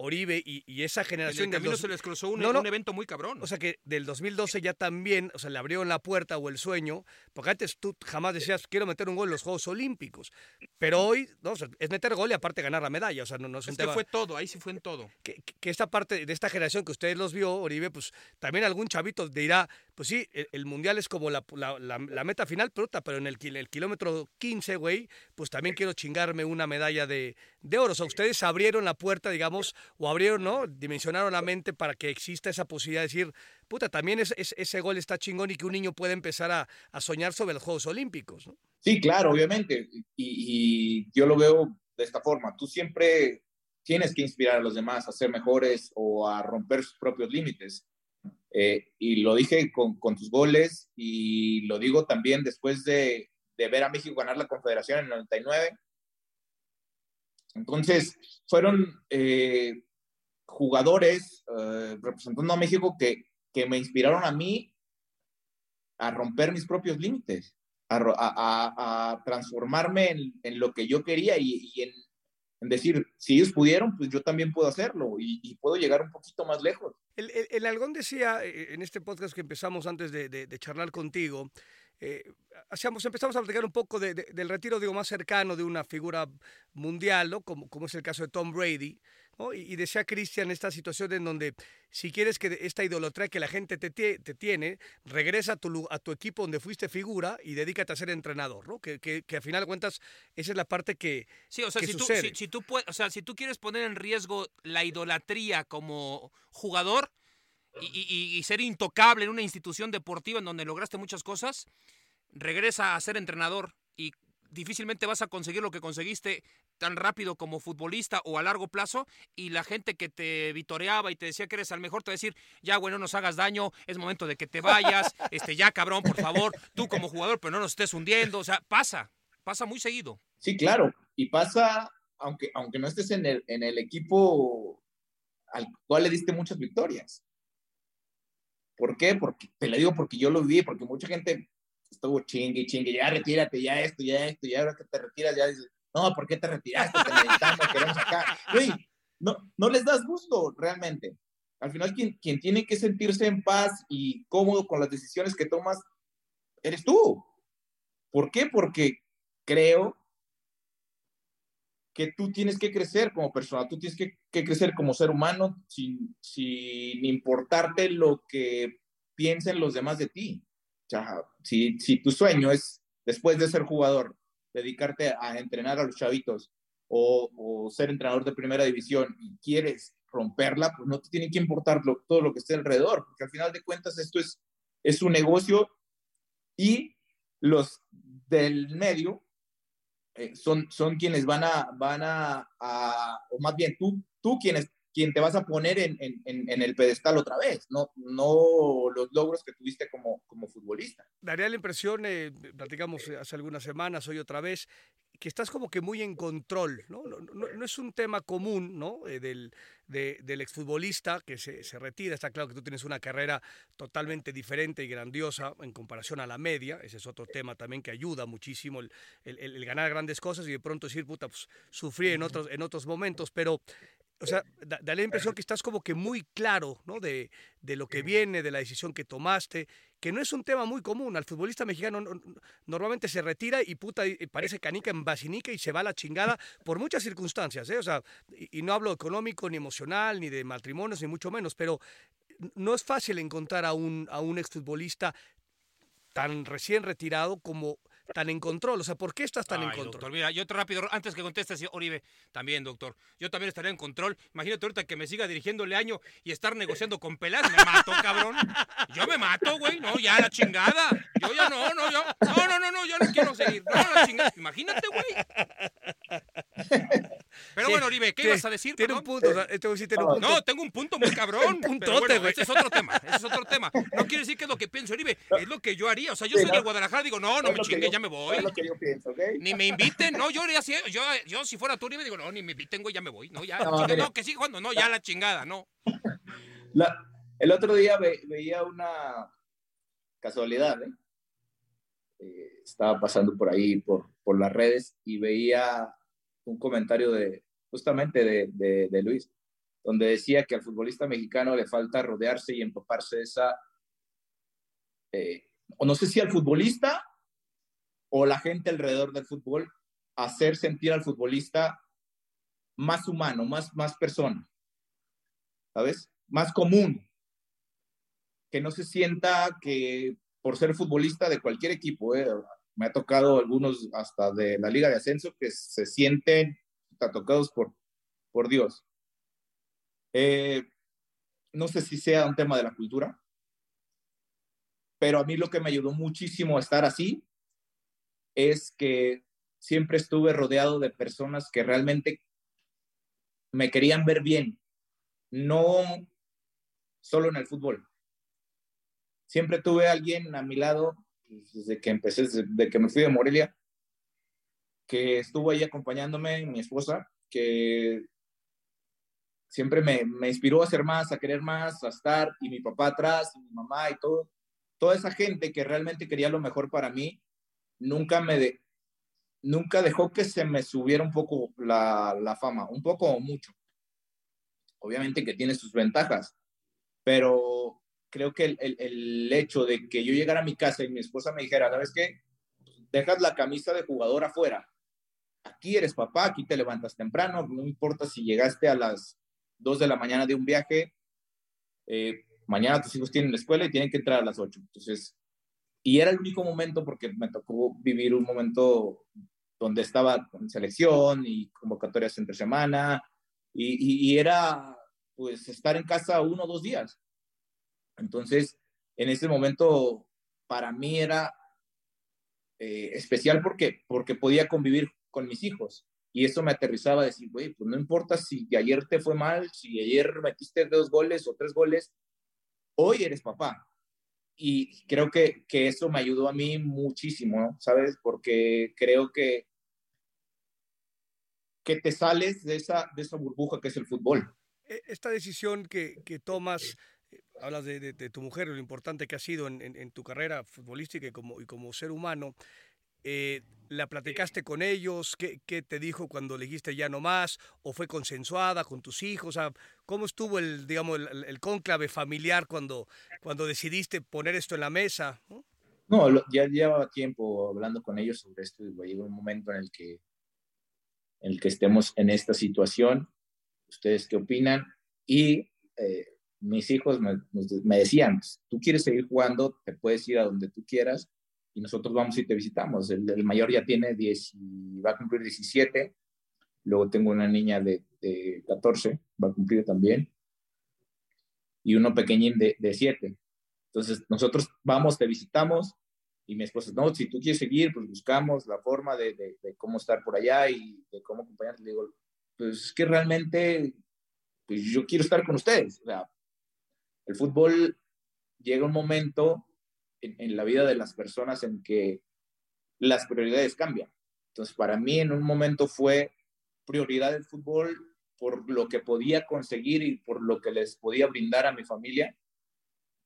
S3: Oribe y, esa generación. En
S2: el camino se les cruzó un, un, evento muy cabrón.
S3: O sea que del 2012 ya también, o sea, le abrieron la puerta o el sueño, porque antes tú jamás decías, quiero meter un gol en los Juegos Olímpicos. Pero hoy, no, es meter gol y aparte ganar la medalla. O sea, no, no
S2: es, que fue todo, ahí sí fue en todo.
S3: Que, esta parte de esta generación que ustedes los vio, Oribe, pues también algún chavito dirá, pues sí, el, mundial es como la, la, meta final, pero en el, el kilómetro 15, güey, pues también quiero chingarme una medalla de, de oro. O sea, ustedes abrieron la puerta, digamos, o abrieron, ¿no? Dimensionaron la mente para que exista esa posibilidad de decir, puta, también es, ese gol está chingón y que un niño puede empezar a, soñar sobre los Juegos Olímpicos, ¿no?
S4: Sí, claro, obviamente. Y, y yo lo veo de esta forma. Tú siempre tienes que inspirar a los demás a ser mejores o a romper sus propios límites. Eh, y lo dije con, tus goles y lo digo también después de, ver a México ganar la Confederación en el 99. Entonces, fueron eh, jugadores eh, representando a México que, que, me inspiraron a mí a romper mis propios límites, a, transformarme en, lo que yo quería y, en, decir, si ellos pudieron, pues yo también puedo hacerlo y puedo llegar un poquito más lejos.
S3: El, el, Algón decía eh, en este podcast que empezamos antes de, de, charlar contigo, eh, hacíamos, empezamos a platicar un poco del retiro digo, más cercano de una figura mundial, ¿no? como, como es el caso de Tom Brady. Y, decía Cristian esta situación en donde si quieres que esta idolatría que la gente te, te tiene, regresa a tu, a tu equipo donde fuiste figura y dedícate a ser entrenador, ¿no? Que, que, que a final de cuentas esa es la parte que
S2: Sí, o sea, si, Tú, si, tú o sea, si tú quieres poner en riesgo la idolatría como jugador y, y ser intocable en una institución deportiva en donde lograste muchas cosas, regresa a ser entrenador y difícilmente vas a conseguir lo que conseguiste tan rápido como futbolista o a largo plazo y la gente que te vitoreaba y te decía que eres al mejor te va a decir, ya güey, no nos hagas daño, es momento de que te vayas, *laughs* este ya cabrón, por favor, tú como jugador, pero no nos estés hundiendo, o sea, pasa, pasa muy seguido.
S4: Sí, claro, y pasa aunque aunque no estés en el en el equipo al cual le diste muchas victorias. ¿Por qué? Porque te lo digo porque yo lo vi, porque mucha gente estuvo chingue, chingue, ya retírate, ya esto, ya esto, y ahora que te retiras ya dices, no, ¿por qué te retiraste? No, les das gusto realmente. Al final, quien, tiene que sentirse en paz y cómodo con las decisiones que tomas, eres tú. ¿Por qué? Porque creo que tú tienes que crecer como persona, tú tienes que, crecer como ser humano sin, sin importarte lo que piensen los demás de ti. Si, si tu sueño es, después de ser jugador, dedicarte a entrenar a los chavitos o, ser entrenador de primera división y quieres romperla, pues no te tiene que importar todo lo que esté alrededor, porque al final de cuentas esto es, es un negocio y los del medio eh, son, son quienes van a, van a, o más bien tú, tú quienes, quien te vas a poner en, el pedestal otra vez, no, los logros que tuviste como, futbolista.
S3: Daría la impresión, eh, platicamos hace algunas semanas, hoy otra vez, que estás como que muy en control, ¿no? Es un tema común, ¿no? Eh, del, exfutbolista que se, retira. Está claro que tú tienes una carrera totalmente diferente y grandiosa en comparación a la media. Ese es otro tema también que ayuda muchísimo el, el, el ganar grandes cosas y de pronto decir, puta, pues sufrí en otros, en otros momentos. Pero o sea, da, la impresión que estás como que muy claro, ¿no? De, de, lo que viene, de la decisión que tomaste, que no es un tema muy común. Al futbolista mexicano normalmente se retira y puta, parece canica en basinica y se va a la chingada por muchas circunstancias, ¿eh? O sea, y, no hablo económico, ni emocional, ni de matrimonios, ni mucho menos, pero no es fácil encontrar a un, a un exfutbolista tan recién retirado como tan en control? O sea, ¿por qué estás tan en control?
S2: Doctor, mira, yo rápido, antes que contestes, Oribe, también, doctor, yo también estaría en control. Imagínate ahorita que me siga dirigiendo el año y estar negociando con pelas, me mato, cabrón. Yo me mato, güey, no, ya la chingada. Yo ya no, no, yo, no, no, no, no, yo no quiero seguir. No, la chingada. Imagínate, güey. Pero bueno, Oribe, ¿qué ibas a decir?
S3: Tiene un punto, o sea, tengo un punto.
S2: No, tengo un punto muy *laughs* cabrón. un puntote, güey. ese es otro tema, ese es otro tema. No quiere decir que es lo que pienso, Oribe, es lo que yo haría. O sea, yo soy de Guadalajara, digo, no, no me chingue, ya me voy.
S4: Es lo que yo pienso, ¿ok?
S2: Ni me inviten, no, yo, yo, yo si fuera tú, Oribe, digo, no, ni me inviten, güey, ya me voy. No, ya, no, que siga jugando, no, ya la chingada, no.
S4: El otro día veía una casualidad, ¿eh? ¿eh? estaba pasando por ahí, por, por las redes, y veía un comentario de, justamente de, de, Luis, donde decía que al futbolista mexicano le falta rodearse y empaparse de esa, eh, o no sé si al futbolista o la gente alrededor del fútbol, hacer sentir al futbolista más humano, más, más persona, ¿sabes? Más común. Que no se sienta que por ser futbolista de cualquier equipo, eh, me ha tocado algunos hasta de la Liga de Ascenso que se sienten tocados por, por Dios. Eh, no sé si sea un tema de la cultura, pero a mí lo que me ayudó muchísimo a estar así es que siempre estuve rodeado de personas que realmente me querían ver bien, no solo en el fútbol. Siempre tuve alguien a mi lado desde que empecé, desde que me fui de Morelia, que estuvo ahí acompañándome, mi esposa, que siempre me, me, inspiró a hacer más, a querer más, a estar, y mi papá atrás, y mi mamá y todo, toda esa gente que realmente quería lo mejor para mí, nunca me de, nunca dejó que se me subiera un poco la, la fama, un poco o mucho. Obviamente que tiene sus ventajas, pero creo que el, el, el, hecho de que yo llegara a mi casa y mi esposa me dijera, ¿sabes qué? Dejas la camisa de jugador afuera aquí eres papá, aquí te levantas temprano, no importa si llegaste a las 2 de la mañana de un viaje, eh, mañana tus hijos tienen la escuela y tienen que entrar a las 8. Entonces, y era el único momento porque me tocó vivir un momento donde estaba con selección y convocatorias entre semana y, y, era pues estar en casa uno o dos días. Entonces, en ese momento para mí era eh, especial porque, porque podía convivir con mis hijos. Y eso me aterrizaba a decir, güey, pues no importa si ayer te fue mal, si ayer metiste dos goles o tres goles, hoy eres papá. Y creo que, que eso me ayudó a mí muchísimo, ¿sabes? Porque creo que, que te sales de esa, de esa burbuja que es el fútbol.
S3: E, esta decisión que, que tomas, hablas de, de, tu mujer, lo importante que ha sido en, en, tu carrera futbolística y como, y como ser humano, eh, ¿La platicaste con ellos? ¿Qué, ¿Qué, te dijo cuando le dijiste ya no más? ¿O fue consensuada con tus hijos? ¿Cómo estuvo el, digamos, el, el, cónclave familiar cuando, cuando decidiste poner esto en la mesa?
S4: No, ya llevaba tiempo hablando con ellos sobre esto y llegó un momento en el que, en el que estemos en esta situación. ¿Ustedes qué opinan? Y eh, mis hijos me, decían, tú quieres seguir jugando, te puedes ir a donde tú quieras, y nosotros vamos y te visitamos. El, mayor ya tiene 10 y va a cumplir 17. Luego tengo una niña de, 14, va a cumplir también. Y uno pequeñín de, de 7. Entonces, nosotros vamos, te visitamos y mi esposa, no, si tú quieres seguir, pues buscamos la forma de, de, cómo estar por allá y de cómo acompañarte. Le digo, pues es que realmente pues yo quiero estar con ustedes. O sea, el fútbol llega un momento en, la vida de las personas en que las prioridades cambian. Entonces, para mí en un momento fue prioridad el fútbol por lo que podía conseguir y por lo que les podía brindar a mi familia,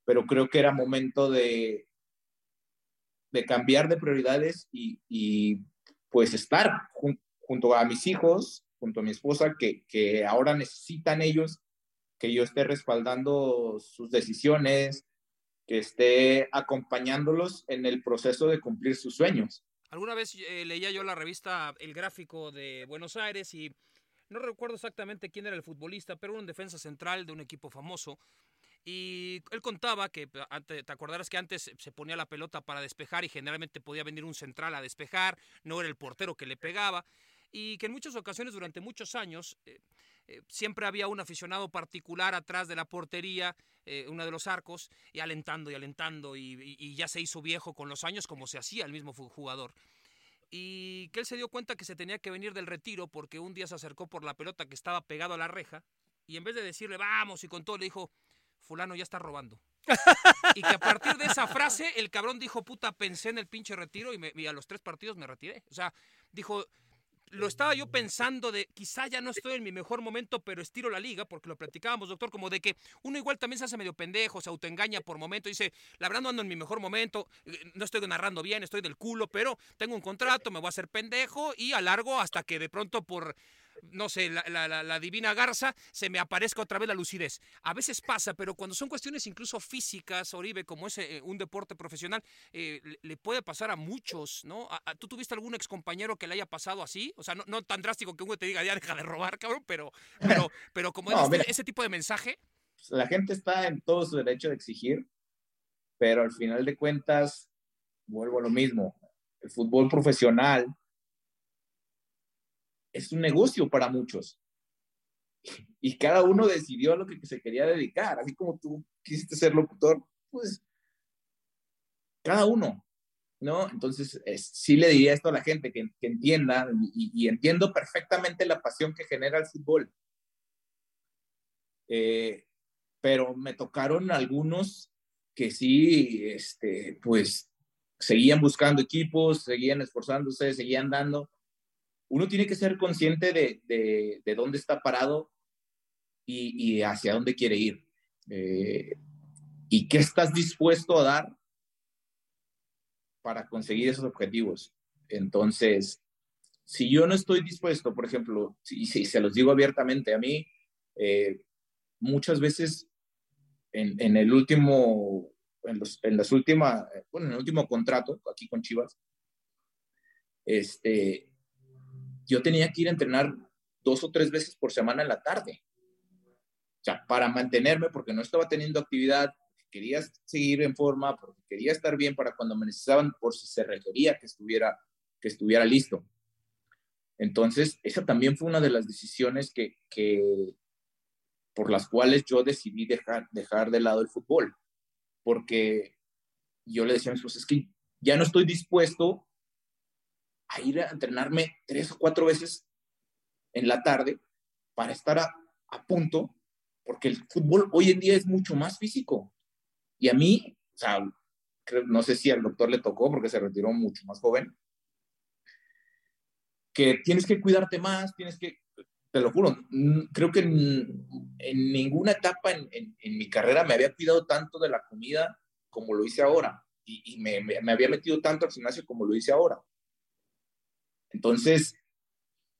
S4: pero creo que era momento de, cambiar de prioridades y, pues estar jun, junto a mis hijos, junto a mi esposa, que ahora necesitan ellos que yo esté respaldando sus decisiones, que esté acompañándolos en el proceso de cumplir sus sueños.
S2: Alguna vez eh, leía yo la revista El Gráfico de Buenos Aires y no recuerdo exactamente quién era el futbolista, pero un defensa central de un equipo famoso. Y él contaba que, te acordarás que antes se ponía la pelota para despejar y generalmente podía venir un central a despejar, no era el portero que le pegaba, y que en muchas ocasiones durante muchos años eh, eh, siempre había un aficionado particular atrás de la portería, eh, uno de los arcos, y alentando y alentando, y, ya se hizo viejo con los años como se hacía el mismo jugador y que él se dio cuenta que se tenía que venir del retiro porque un día se acercó por la pelota que estaba pegado a la reja y en vez de decirle vamos y con todo le dijo fulano ya está robando. y que a partir de esa frase el cabrón dijo puta pensé en el pinche retiro y, me, y a los tres partidos me retiré. O sea, dijo lo estaba yo pensando de quizá ya no estoy en mi mejor momento, pero estiro la liga, porque lo platicábamos, doctor, como de que uno igual también se hace medio pendejo, se autoengaña por momento, dice, la verdad no ando en mi mejor momento, no estoy narrando bien, estoy del culo, pero tengo un contrato, me voy a hacer pendejo y alargo hasta que de pronto por no sé, la, la, la, divina garza, se me aparezca otra vez la lucidez. A veces pasa, pero cuando son cuestiones incluso físicas, Oribe, como es eh, un deporte profesional, eh, le puede pasar a muchos, ¿no? ¿A, ¿Tú tuviste algún excompañero que le haya pasado así? O sea, no, no, tan drástico que uno te diga, ya deja de robar, cabrón, pero, pero, *laughs* pero como no, este, ese tipo de mensaje.
S4: La gente está en todo su derecho de exigir, pero al final de cuentas, vuelvo a lo mismo. El fútbol profesional es un negocio para muchos. Y cada uno decidió a lo que se quería dedicar. Así como tú quisiste ser locutor, pues cada uno, ¿no? Entonces, es, sí le diría esto a la gente, que, entienda, y, y, entiendo perfectamente la pasión que genera el fútbol. Eh, pero me tocaron algunos que sí, este, pues, seguían buscando equipos, seguían esforzándose, seguían dando, uno tiene que ser consciente de, de, de dónde está parado y, y, hacia dónde quiere ir. Eh, y qué estás dispuesto a dar para conseguir esos objetivos. Entonces, si yo no estoy dispuesto, por ejemplo, y si, si, se los digo abiertamente, a mí eh, muchas veces en, en, el último, en, los, en las últimas, bueno, en el último contrato aquí con Chivas, este, yo tenía que ir a entrenar dos o tres veces por semana en la tarde. O sea, para mantenerme, porque no estaba teniendo actividad, quería seguir en forma, porque quería estar bien para cuando me necesitaban, por si se requería que estuviera, que estuviera listo. Entonces, esa también fue una de las decisiones que, que por las cuales yo decidí dejar, dejar de lado el fútbol, porque yo le decía a mis es que ya no estoy dispuesto a ir a entrenarme tres o cuatro veces en la tarde para estar a, punto, porque el fútbol hoy en día es mucho más físico. Y a mí, o no sé si al doctor le tocó porque se retiró mucho más joven, que tienes que cuidarte más, tienes que, te lo juro, creo que en, en ninguna etapa en, en, en, mi carrera me había cuidado tanto de la comida como lo hice ahora. Y, me había metido tanto al gimnasio como lo hice ahora. Entonces,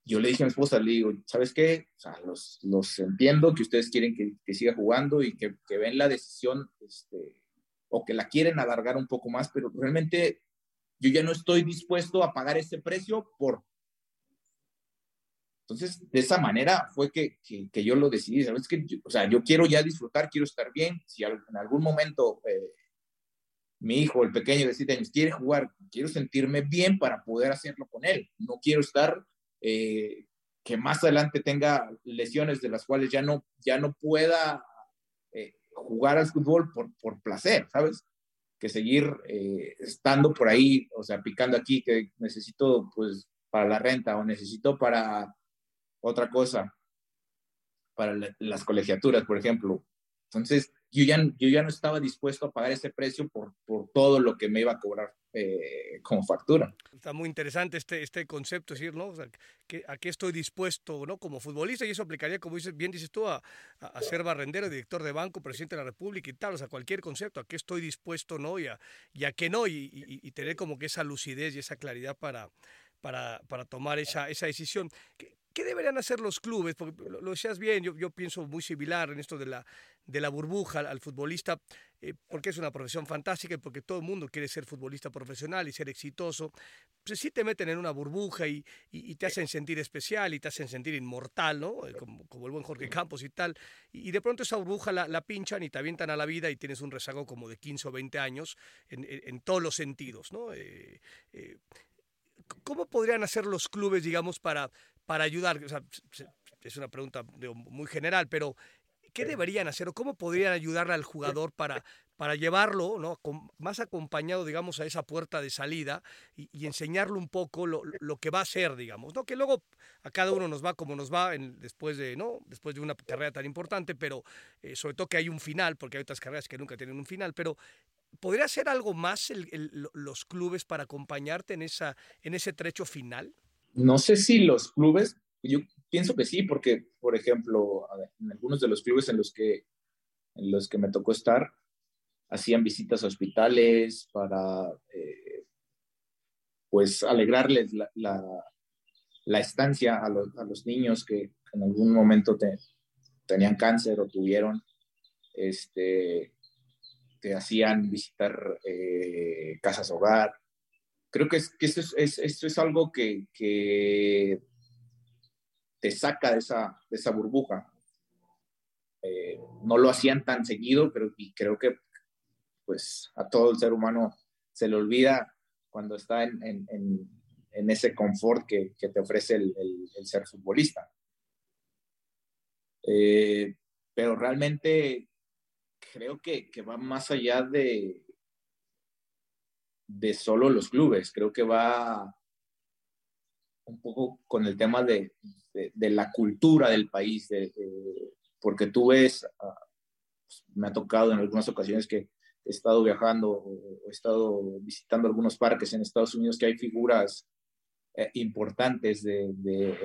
S4: yo le dije a mi esposa, le digo, ¿sabes qué? O sea, los, los entiendo que ustedes quieren que, que siga jugando y que, que, ven la decisión, este, o que la quieren alargar un poco más, pero realmente yo ya no estoy dispuesto a pagar ese precio por... Entonces, de esa manera fue que, que, que yo lo decidí, ¿sabes? Que, o sea, yo quiero ya disfrutar, quiero estar bien, si en algún momento eh, mi hijo, el pequeño de 7 años, quiere jugar, quiero sentirme bien para poder hacerlo con él. No quiero estar eh, que más adelante tenga lesiones de las cuales ya no, ya no pueda eh, jugar al fútbol por, por placer, ¿sabes? Que seguir eh, estando por ahí, o sea, picando aquí, que necesito pues para la renta o necesito para otra cosa. para las colegiaturas, por ejemplo. Entonces, yo ya, yo ya no estaba dispuesto a pagar ese precio por, por todo lo que me iba a cobrar eh, como factura.
S3: Está muy interesante este, este concepto, decir, ¿no? O sea, que, ¿a qué estoy dispuesto, ¿no? Como futbolista, y eso aplicaría, como dices, bien dices tú, a, a, ser barrendero, director de banco, presidente de la República y tal, o sea, cualquier concepto, ¿a qué estoy dispuesto, ¿no? Y a, y a qué no, y, y, y, tener como que esa lucidez y esa claridad para, para, para tomar esa, esa decisión. ¿Qué, ¿Qué deberían hacer los clubes? Porque lo, decías bien, yo, yo, pienso muy similar en esto de la, de la burbuja al, al futbolista, eh, porque es una profesión fantástica y porque todo el mundo quiere ser futbolista profesional y ser exitoso. Pues sí te meten en una burbuja y, y, y te hacen sentir especial y te hacen sentir inmortal, ¿no? Eh, como, como, el buen Jorge Campos y tal. Y, de pronto esa burbuja la, la, pinchan y te avientan a la vida y tienes un rezago como de 15 o 20 años en, en, en todos los sentidos, ¿no? Eh, eh ¿Cómo podrían hacer los clubes, digamos, para para ayudar? O sea, es una pregunta muy general, pero ¿qué deberían hacer o cómo podrían ayudarle al jugador para, para llevarlo ¿no? más acompañado, digamos, a esa puerta de salida y, y enseñarle un poco lo, lo, que va a ser, digamos, ¿no? que luego a cada uno nos va como nos va en, después, de, ¿no? después de una carrera tan importante, pero eh, sobre todo que hay un final, porque hay otras carreras que nunca tienen un final, pero ¿podría hacer algo más el, el, los clubes para acompañarte en, esa, en ese trecho final?
S4: No sé si los clubes, yo pienso que sí, porque, por ejemplo, en algunos de los clubes en los que, en los que me tocó estar, hacían visitas a hospitales para, eh, pues, alegrarles la, la, estancia a, a, los niños que en algún momento te, tenían cáncer o tuvieron, este, te hacían visitar eh, casas hogar, creo que, es, que esto, es, es, esto es algo que, te saca de esa, de esa burbuja. Eh, no lo hacían tan seguido, pero y creo que pues a todo el ser humano se le olvida cuando está en, en, ese confort que, que, te ofrece el, ser futbolista. Eh, pero realmente creo que va más allá de, de solo los clubes, creo que va un poco con el tema de, de, la cultura del país, porque tú ves, uh, me ha tocado en algunas ocasiones que he estado viajando o he estado visitando algunos parques en Estados Unidos que hay figuras eh, importantes de,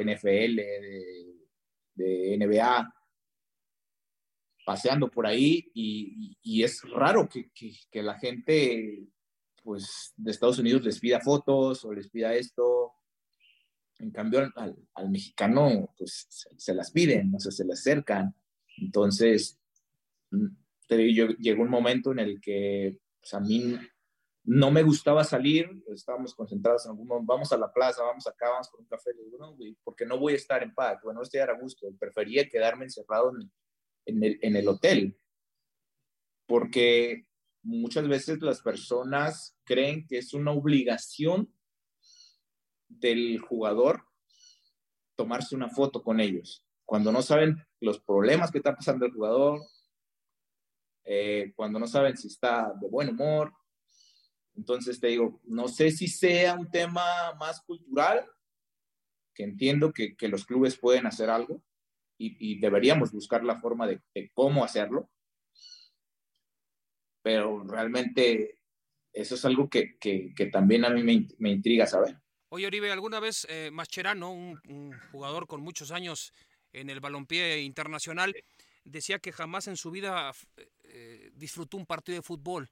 S4: NFL, de, NBA, paseando por ahí y, es raro que, que la gente pues de Estados Unidos les pida fotos o les pida esto. En cambio, al, al mexicano, pues se, se, las piden, o sea, se le acercan. Entonces, mm, yo, llegó un momento en el que pues, a mí no me gustaba salir, estábamos concentrados en algún vamos a la plaza, vamos acá, vamos por un café, digo, no, güey, porque no voy a estar en paz, bueno, no estoy a gusto, prefería quedarme encerrado en, en, el, en el hotel, porque muchas veces las personas creen que es una obligación del jugador tomarse una foto con ellos, cuando no saben los problemas que está pasando el jugador, eh, cuando no saben si está de buen humor. Entonces te digo, no sé si sea un tema más cultural, que entiendo que, los clubes pueden hacer algo y, deberíamos buscar la forma de cómo hacerlo, pero realmente eso es algo que, que, también a mí me, intriga saber.
S2: Oye, Oribe, ¿alguna vez eh, Mascherano, un, jugador con muchos años en el balompié internacional, decía que jamás en su vida eh, disfrutó un partido de fútbol?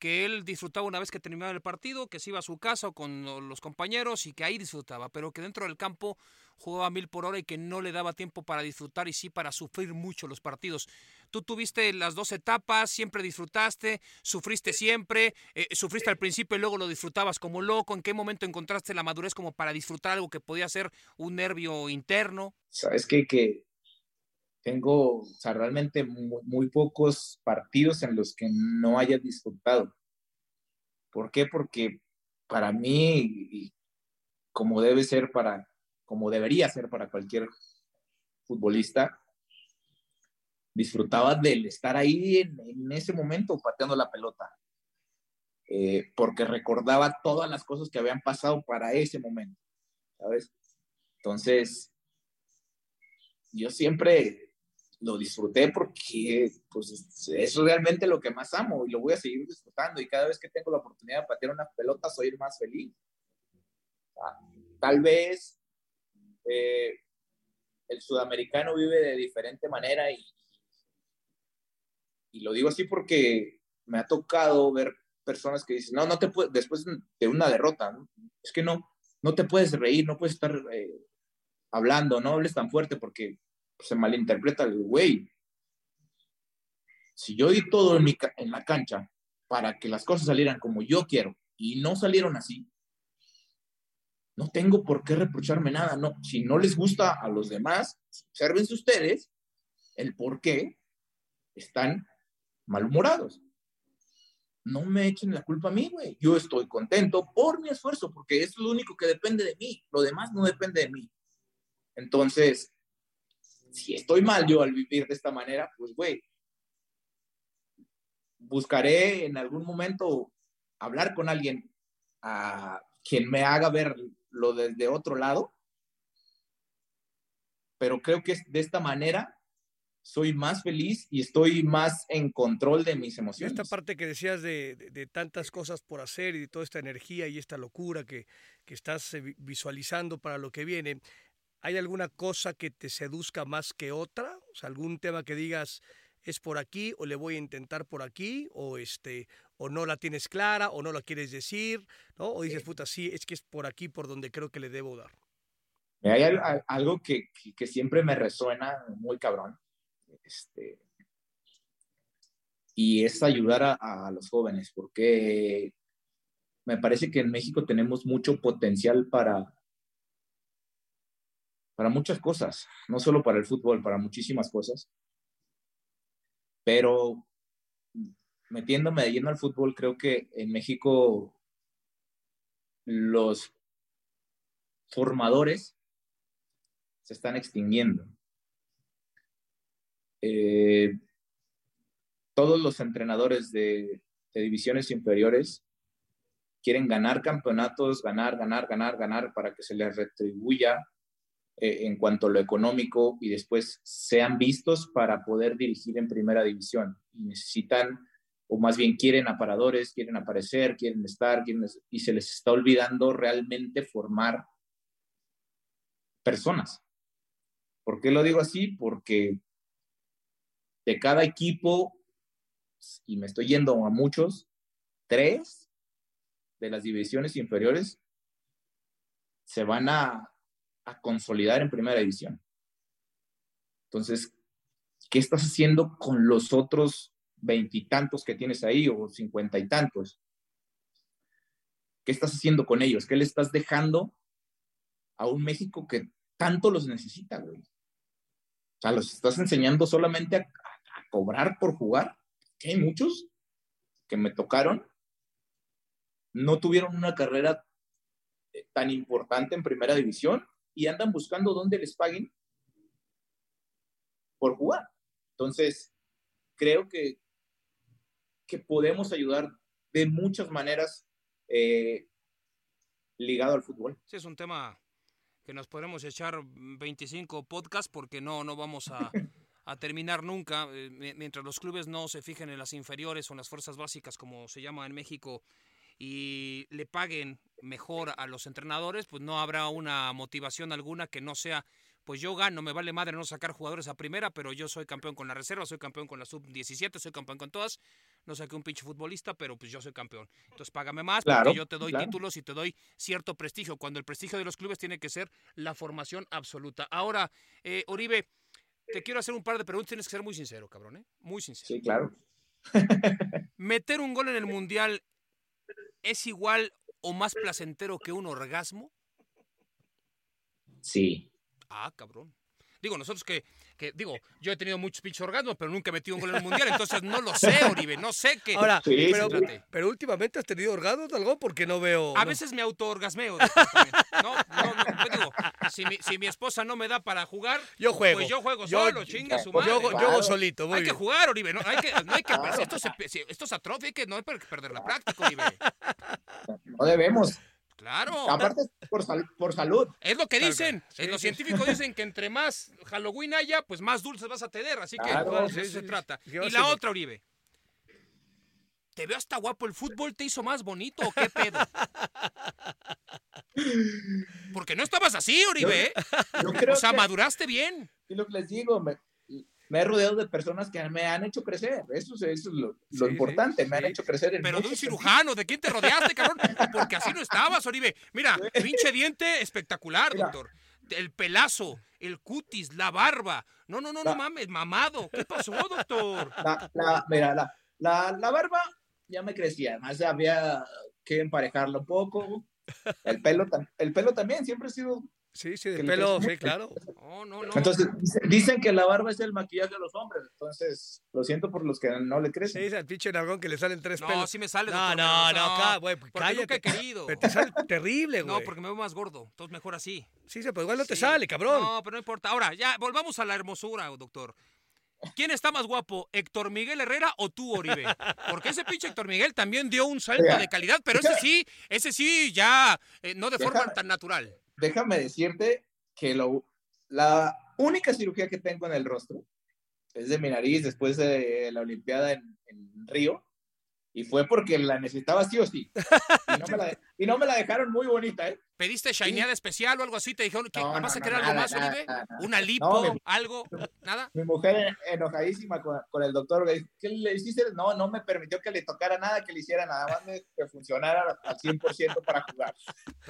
S2: que él disfrutaba una vez que terminaba el partido, que se iba a su casa con los compañeros y que ahí disfrutaba, pero que dentro del campo jugaba mil por hora y que no le daba tiempo para disfrutar y sí para sufrir mucho los partidos. Tú tuviste las dos etapas, siempre disfrutaste, sufriste siempre, eh, sufriste al principio y luego lo disfrutabas como loco. ¿En qué momento encontraste la madurez como para disfrutar algo que podía ser un nervio interno?
S4: Sabes que, que tengo, o sea, realmente muy, muy, pocos partidos en los que no haya disfrutado. ¿Por qué? Porque para mí, como debe ser para, como debería ser para cualquier futbolista, disfrutaba del estar ahí en, ese momento pateando la pelota. Eh, porque recordaba todas las cosas que habían pasado para ese momento. Entonces, yo siempre lo disfruté porque pues, es realmente lo que más amo y lo voy a seguir disfrutando. Y cada vez que tengo la oportunidad de patear una pelota, soy más feliz. tal vez eh, el sudamericano vive de diferente manera y, y lo digo así porque me ha tocado ver personas que dicen, no, no te puedes, después de una derrota, es que no, no te puedes reír, no puedes estar eh, hablando, no hables tan fuerte porque se malinterpreta el güey. Si yo di todo en, mi, en la cancha para que las cosas salieran como yo quiero y no salieron así, no tengo por qué reprocharme nada. No, si no les gusta a los demás, observense ustedes el por qué están malhumorados. No me echen la culpa a mí, güey. Yo estoy contento por mi esfuerzo, porque es lo único que depende de mí. Lo demás no depende de mí. Entonces, si estoy mal yo al vivir de esta manera, pues, güey, buscaré en algún momento hablar con alguien a quien me haga verlo desde otro lado. Pero creo que de esta manera soy más feliz y estoy más en control de mis emociones.
S3: Esta parte que decías de, tantas cosas por hacer y de toda esta energía y esta locura que, que estás eh, visualizando para lo que viene, ¿Hay alguna cosa que te seduzca más que otra? O sea, algún tema que digas es por aquí o le voy a intentar por aquí o este o no la tienes clara o no la quieres decir, ¿no? O dices, puta, sí, es que es por aquí por donde creo que le debo dar.
S4: Hay algo que, que siempre me resuena muy cabrón. Este, y es ayudar a, los jóvenes, porque me parece que en México tenemos mucho potencial para, para muchas cosas, no solo para el fútbol, para muchísimas cosas. Pero metiéndome de lleno al fútbol, creo que en México los formadores se están extinguiendo. Eh, todos los entrenadores de, divisiones inferiores quieren ganar campeonatos, ganar, ganar, ganar, ganar para que se les retribuya eh, en cuanto a lo económico y después sean vistos para poder dirigir en primera división. Y necesitan, o más bien quieren aparadores, quieren aparecer, quieren estar, y se les está olvidando realmente formar personas. ¿Por qué lo digo así? Porque de cada equipo, y me estoy yendo a muchos, tres de las divisiones inferiores se van a consolidar en primera división. Entonces, ¿qué estás haciendo con los otros veintitantos que tienes ahí o cincuenta y tantos? ¿Qué estás haciendo con ellos? ¿Qué le estás dejando a un México que tanto los necesita, güey? O sea, los estás enseñando solamente a, cobrar por jugar. Que hay muchos que me tocaron, no tuvieron una carrera eh, tan importante en primera división y andan buscando dónde les paguen por jugar. Entonces, creo que, que podemos ayudar de muchas maneras eh, ligado al fútbol.
S2: Sí, es un tema que nos podemos echar 25 podcasts porque no, no vamos a, *laughs* a terminar nunca. Eh, mientras los clubes no se fijen en las inferiores o en las fuerzas básicas, como se llama en México, y le paguen mejor a los entrenadores, pues no habrá una motivación alguna que no sea, pues yo gano, me vale madre no sacar jugadores a primera, pero yo soy campeón con la reserva, soy campeón con la sub-17, soy campeón con todas, no saqué un pinche futbolista, pero pues yo soy campeón. Entonces págame más porque yo te doy títulos y te doy cierto prestigio, cuando el prestigio de los clubes tiene que ser la formación absoluta. Ahora, eh, Oribe, te quiero hacer un par de preguntas, tienes que ser muy sincero, cabrón, ¿eh? Muy sincero.
S4: Sí, claro.
S2: Meter un gol en el Mundial es igual o más placentero que un orgasmo?
S4: Sí.
S2: Ah, cabrón. Digo, nosotros que, que, digo, yo he tenido muchos pinches orgasmos, pero nunca he metido un gol en el mundial, entonces no lo sé, Oribe, no sé qué.
S3: Ahora, pero, pero, últimamente has tenido orgasmos algo porque no veo.
S2: A veces me auto-orgasmeo. No, no, no, digo, si mi, si mi, esposa no me da para jugar,
S3: yo juego.
S2: Pues yo juego solo, chinga su madre.
S3: Yo, yo juego solito, muy
S2: Hay que jugar, Oribe, no hay que, no hay que esto, se, esto es atrofia, que no hay que perder la práctica, Oribe.
S4: No debemos.
S2: Claro.
S4: Aparte, por, sal- por salud.
S2: Es lo que dicen.
S3: claro. Sí,
S2: Los
S3: sí.
S2: científicos dicen que entre más Halloween haya, pues más dulces vas a tener. Así que
S4: Claro,
S2: de eso
S3: sí,
S2: se
S3: sí.
S2: trata.
S3: ¿Qué va a
S2: Y la otra, Uribe. ¿Te veo hasta guapo? ¿El fútbol te hizo más bonito o qué pedo? Porque no estabas así, Uribe. ¿eh?
S4: Yo creo
S2: O sea,
S4: que,
S2: maduraste bien.
S4: y lo que les digo, me, me he rodeado de personas que me han hecho crecer. Eso, es- eso es lo, lo
S3: Sí,
S4: importante.
S3: sí,
S4: me han
S3: sí.
S4: hecho crecer en
S2: Pero de un cirujano, ¿de quién te rodeaste, cabrón? *laughs* Porque así no estabas, Oribe. Mira, pinche diente espectacular,
S4: Mira.
S2: doctor. El pelazo, el cutis, la barba. No, no, no, no mames, mamado. ¿Qué pasó, doctor? *laughs*
S4: La, la, mira, la, la, la barba ya me crecía, además había que emparejarlo un poco. El pelo, el pelo también siempre ha sido.
S3: Sí, sí, de pelo, sí, claro.
S2: No, no, no.
S4: Entonces, dicen- que la barba es el maquillaje de los hombres. Entonces, lo siento por los que no le
S3: Sí,
S4: crecen.
S3: es el pinche nalgón que le salen tres
S2: no,
S3: pelos.
S2: sí me sale,
S3: No,
S2: doctor.
S3: no, no, ca- güey,
S2: Porque
S3: cállate.
S2: nunca he querido.
S3: Pero te sale terrible, güey.
S2: No, porque me veo más gordo. Entonces mejor así.
S3: Sí, sí, pero igual no te
S2: Sí.
S3: sale, cabrón.
S2: No, pero no importa. Ahora, ya, volvamos a la hermosura, doctor. ¿Quién está más guapo, Héctor Miguel Herrera o tú, Oribe? Porque ese pinche Héctor Miguel también dio un salto de calidad, pero ese sí, ese sí ya eh, no de forma tan natural.
S4: Déjame decirte que lo, la única cirugía que tengo en el rostro es de mi nariz después de la Olimpiada en, en Río. Y fue porque la necesitaba sí o sí. *laughs* Y no me la, y no me la dejaron muy bonita, ¿eh?
S2: ¿Pediste shineada especial o algo así? ¿Te dijeron que
S4: No,
S2: vas a
S4: no,
S2: querer
S4: no,
S2: algo
S4: nada,
S2: más,
S4: nada, nada.
S2: ¿Una lipo?
S4: No, mi-
S2: ¿Algo? ¿Nada?
S4: Mi mujer en- enojadísima con, con el doctor, le dijo, ¿qué le hiciste? No, no me permitió que le tocara nada, que le hiciera nada más de que funcionara al 100% para jugar.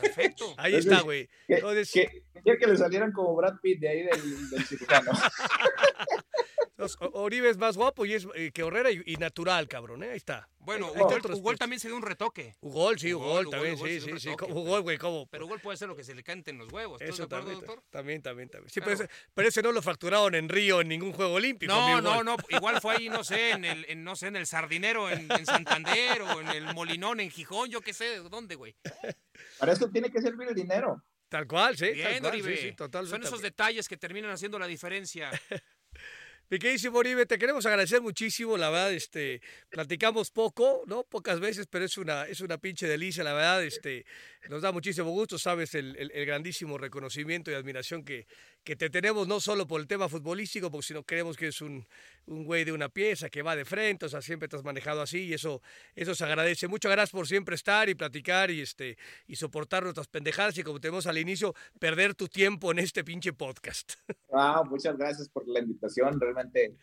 S2: Perfecto.
S3: Ahí
S4: Entonces,
S3: está, güey.
S4: Que,
S3: Entonces,
S4: que, quería que le salieran como Brad Pitt de ahí del, del cirujano. *laughs*
S3: entonces, Oribe es más guapo y es eh, que Herrera y, y natural, cabrón, ¿eh? Ahí está.
S2: Bueno, Ugol, también se dio un retoque.
S3: Ugol, sí,
S2: Ugol,
S3: también,
S2: Ugol,
S3: sí,
S2: sí,
S3: sí. Ugol, güey, ¿cómo?
S2: Pero Ugol puede ser lo que se le cante en los huevos. ¿Estás
S3: Eso
S2: de acuerdo,
S3: también,
S2: doctor?
S3: también, también, también. Sí,
S2: Claro.
S3: pero, ese, pero ese no lo fracturaron en Río en ningún juego olímpico.
S2: No, no, no. Igual fue ahí, no sé, *laughs* en el, en, no sé, en el Sardinero, en, en Santander, o en el Molinón, en Gijón, yo qué sé, ¿de dónde, güey?
S4: Para eso tiene que servir el dinero.
S3: Tal cual, sí, tal
S2: Bien,
S3: cual,
S2: Oribe.
S3: sí, sí, totalmente.
S2: Son esos detalles que terminan haciendo la diferencia. *laughs*
S3: Mi queridísimo Oribe, te queremos agradecer muchísimo, la verdad, este, platicamos poco, ¿no? Pocas veces, pero es una, es una pinche delicia, la verdad, este, nos da muchísimo gusto, sabes, el, el- el grandísimo reconocimiento y admiración que, que te tenemos, no solo por el tema futbolístico, porque sino creemos que es un, un güey de una pieza que va de frente, o sea, siempre te has manejado así y eso, eso se agradece. Muchas gracias por siempre estar y platicar y, este, y soportar nuestras pendejadas y como tenemos al inicio, perder tu tiempo en este pinche podcast. *laughs*
S4: Ah, muchas gracias por la invitación. Realmente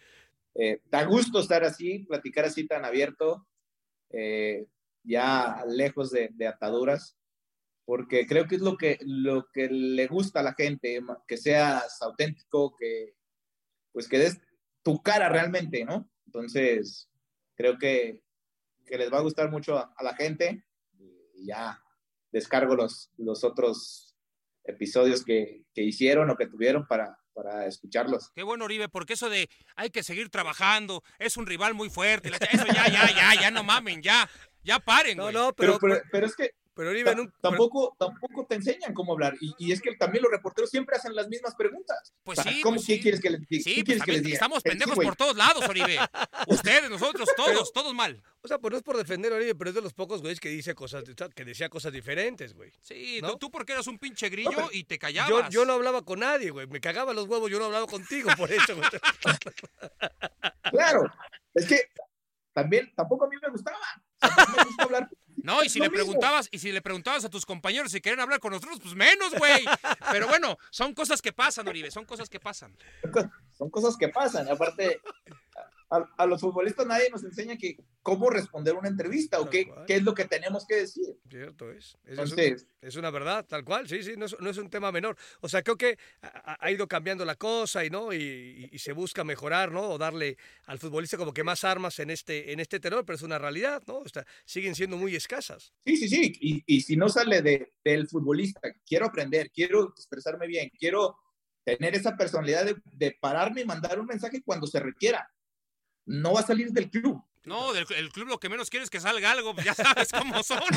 S4: eh, da gusto estar así, platicar así tan abierto, eh, ya lejos de, de ataduras, porque creo que es lo que, lo que le gusta a la gente, que seas auténtico, que pues que des tu cara realmente, ¿no? Entonces, creo que, que les va a gustar mucho a, a la gente y ya descargo los, los otros episodios que, que hicieron o que tuvieron para, para escucharlos.
S2: Qué bueno, Oribe, porque eso de hay que seguir trabajando, es un rival muy fuerte, eso ya, ya, ya, ya no mamen, ya, ya paren,
S3: No, no,
S4: Pero,
S3: pero,
S4: pero, pero es que
S3: pero Oribe,
S4: ta-
S3: nun-
S4: tampoco, tampoco te enseñan cómo hablar. Y, y es que también los reporteros siempre hacen las mismas preguntas.
S2: Pues
S4: O sea,
S2: sí,
S4: ¿Cómo
S2: pues
S4: qué
S2: sí.
S4: quieres que les diga?
S2: Sí,
S4: ¿Qué
S2: pues
S4: quieres que les diga?
S2: estamos
S4: sí,
S2: pendejos por todos lados, Oribe. *laughs* Ustedes, nosotros, todos, todos mal.
S3: O sea, pues no es por defender a Oribe, pero es de los pocos güeyes que dice cosas, que decía cosas diferentes, güey.
S2: Sí,
S3: ¿No?
S2: tú, porque eras un pinche grillo
S4: No,
S2: y te
S3: Yo,
S2: callabas.
S3: yo no hablaba con nadie, güey. Me cagaba los huevos, yo no hablaba contigo por eso, güey. *laughs*
S4: Claro, *laughs* es que también tampoco a mí me gustaba. O sea, me gusta hablar.
S2: No, y si le
S4: mismo.
S2: preguntabas, y si le preguntabas a tus compañeros si quieren hablar con nosotros, pues menos, güey. Pero bueno, son cosas que pasan, Oribe, son cosas que pasan.
S4: Son cosas que pasan. Aparte, a, a los futbolistas nadie nos enseña que cómo responder una entrevista o qué, qué es lo que tenemos que decir.
S3: Cierto es. Es, un-
S4: Entonces,
S3: es una verdad, tal cual, sí, sí, no es, no es un tema menor. O sea, creo que ha, ha ido cambiando la cosa y, ¿no? Y, y- y se busca mejorar, ¿no? O darle al futbolista como que más armas en este, en este terror, pero es una realidad, ¿no? O sea, siguen siendo muy escasas.
S4: Sí, sí, sí. Y, y si no sale de, del futbolista, quiero aprender, quiero expresarme bien, quiero tener esa personalidad de, de pararme y mandar un mensaje cuando se requiera. No va a salir del club.
S2: No, del el club lo que menos quiere es que salga algo, pues ya sabes cómo son. *laughs*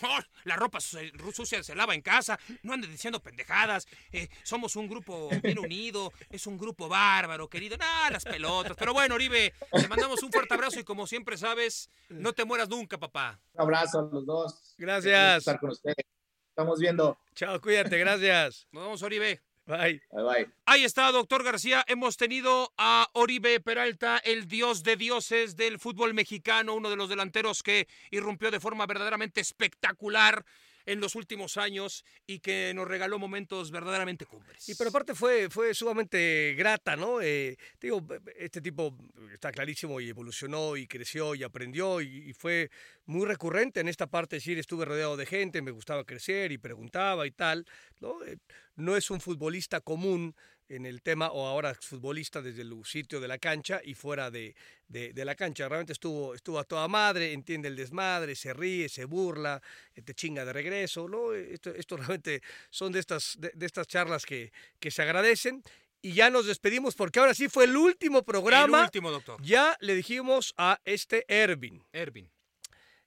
S2: No, La ropa sucia se lava en casa. No anden diciendo pendejadas. Eh, somos un grupo bien unido. Es un grupo bárbaro, querido. Nada, las pelotas. Pero bueno, Oribe, te mandamos un fuerte abrazo y como siempre sabes, no te mueras nunca, papá.
S4: Un abrazo a los dos.
S3: Gracias.
S4: Estar con ustedes. Estamos viendo.
S3: Chao, cuídate, gracias.
S2: Nos vemos, Oribe.
S3: Bye.
S4: Bye, bye.
S2: Ahí está, doctor García. Hemos tenido a Oribe Peralta, el dios de dioses del fútbol mexicano, uno de los delanteros que irrumpió de forma verdaderamente espectacular en los últimos años y que nos regaló momentos verdaderamente cumbres.
S3: Y pero aparte fue, fue sumamente grata, ¿no? Eh, digo, este tipo está clarísimo y evolucionó y creció y aprendió y, y, fue muy recurrente en esta parte, es decir, estuve rodeado de gente, me gustaba crecer y preguntaba y tal, ¿no? Eh, no es un futbolista común en el tema, o ahora futbolista desde el sitio de la cancha y fuera de, de, de, la cancha. Realmente estuvo, estuvo a toda madre, entiende el desmadre, se ríe, se burla, te chinga de regreso. ¿no? Esto, esto *laughs* realmente son de estas, de, de estas charlas que, que se agradecen. Y ya nos despedimos porque ahora sí fue el último programa.
S2: El último, doctor.
S3: Ya le dijimos a este Ervin.
S2: Ervin.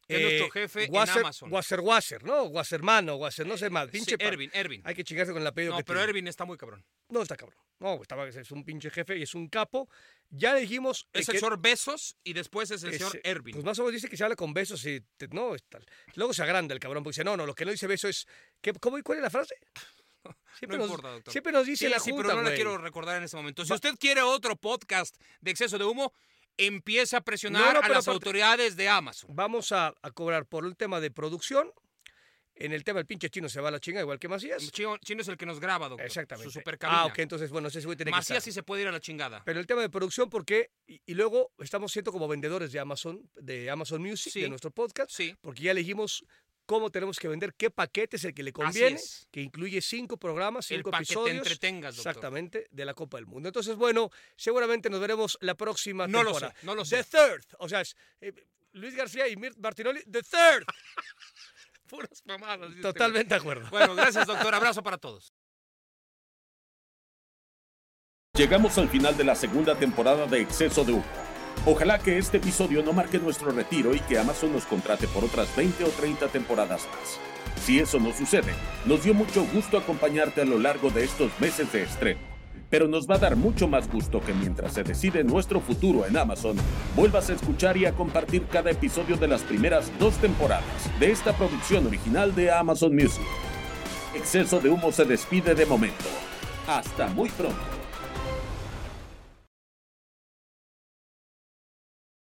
S2: Que es nuestro jefe
S3: Wasser,
S2: en Amazon.
S3: Wasser Wasser, ¿no? Wassermano, Wasser, no sé más.
S2: Sí,
S3: Pinche pa-
S2: Ervin, Ervin.
S3: Hay que chingarse con el apellido
S2: No,
S3: que
S2: pero
S3: tiene.
S2: Ervin está muy cabrón.
S3: No, está cabrón. No, estaba, es un pinche jefe y es un capo. Ya dijimos... eh,
S2: Es el
S3: que-
S2: señor Besos y después es el
S3: ese-
S2: señor Ervin.
S3: Pues más o menos dice que se habla con besos y... te- no, es tal. Luego se agranda el cabrón porque dice, no, no, lo que no dice beso es... ¿qué, cómo, ¿Cuál es la frase? *laughs* Siempre,
S2: No
S3: nos,
S2: importa, doctor.
S3: siempre nos dice
S2: Sí,
S3: la
S2: sí,
S3: junta,
S2: pero no la
S3: güey.
S2: quiero recordar en este momento. Si usted quiere otro podcast de exceso de humo, empiece a presionar
S3: No, no,
S2: a las autoridades de Amazon.
S3: Vamos a, a cobrar por el tema de producción. En el tema del pinche chino se va a la chinga, igual que Macías.
S2: Chino, Chino es el que nos graba, doctor.
S3: Exactamente.
S2: Su supercabina.
S3: Ah, ok, entonces, bueno, ese güey tiene que
S2: Macías sí se puede ir a la chingada.
S3: Pero el tema de producción, ¿por qué? Y, y luego estamos siendo como vendedores de Amazon, de Amazon Music,
S2: Sí.
S3: de nuestro podcast,
S2: Sí.
S3: porque ya elegimos cómo tenemos que vender, qué paquete es el que le conviene,
S2: es.
S3: que incluye cinco programas,
S2: El
S3: cinco
S2: para que te
S3: episodios.
S2: entretengas, doctor.
S3: Exactamente, de la Copa del Mundo. Entonces, bueno, seguramente nos veremos la próxima
S2: No lo
S3: temporada.
S2: sé, no lo
S3: The
S2: sé.
S3: Third, o sea, es, eh, Luis García y Mirt Martinoli, The Third. *laughs*
S2: Puras mamadas. este
S3: Totalmente de acuerdo.
S2: Bueno, gracias, doctor. Abrazo para todos.
S1: Llegamos al final de la segunda temporada de Exceso de Humo. Ojalá que este episodio no marque nuestro retiro y que Amazon nos contrate por otras 20 o 30 temporadas más. Si eso no sucede, nos dio mucho gusto acompañarte a lo largo de estos meses de estreno. Pero nos va a dar mucho más gusto que mientras se decide nuestro futuro en Amazon, vuelvas a escuchar y a compartir cada episodio de las primeras dos temporadas de esta producción original de Amazon Music. Exceso de Humo se despide de momento. Hasta muy pronto.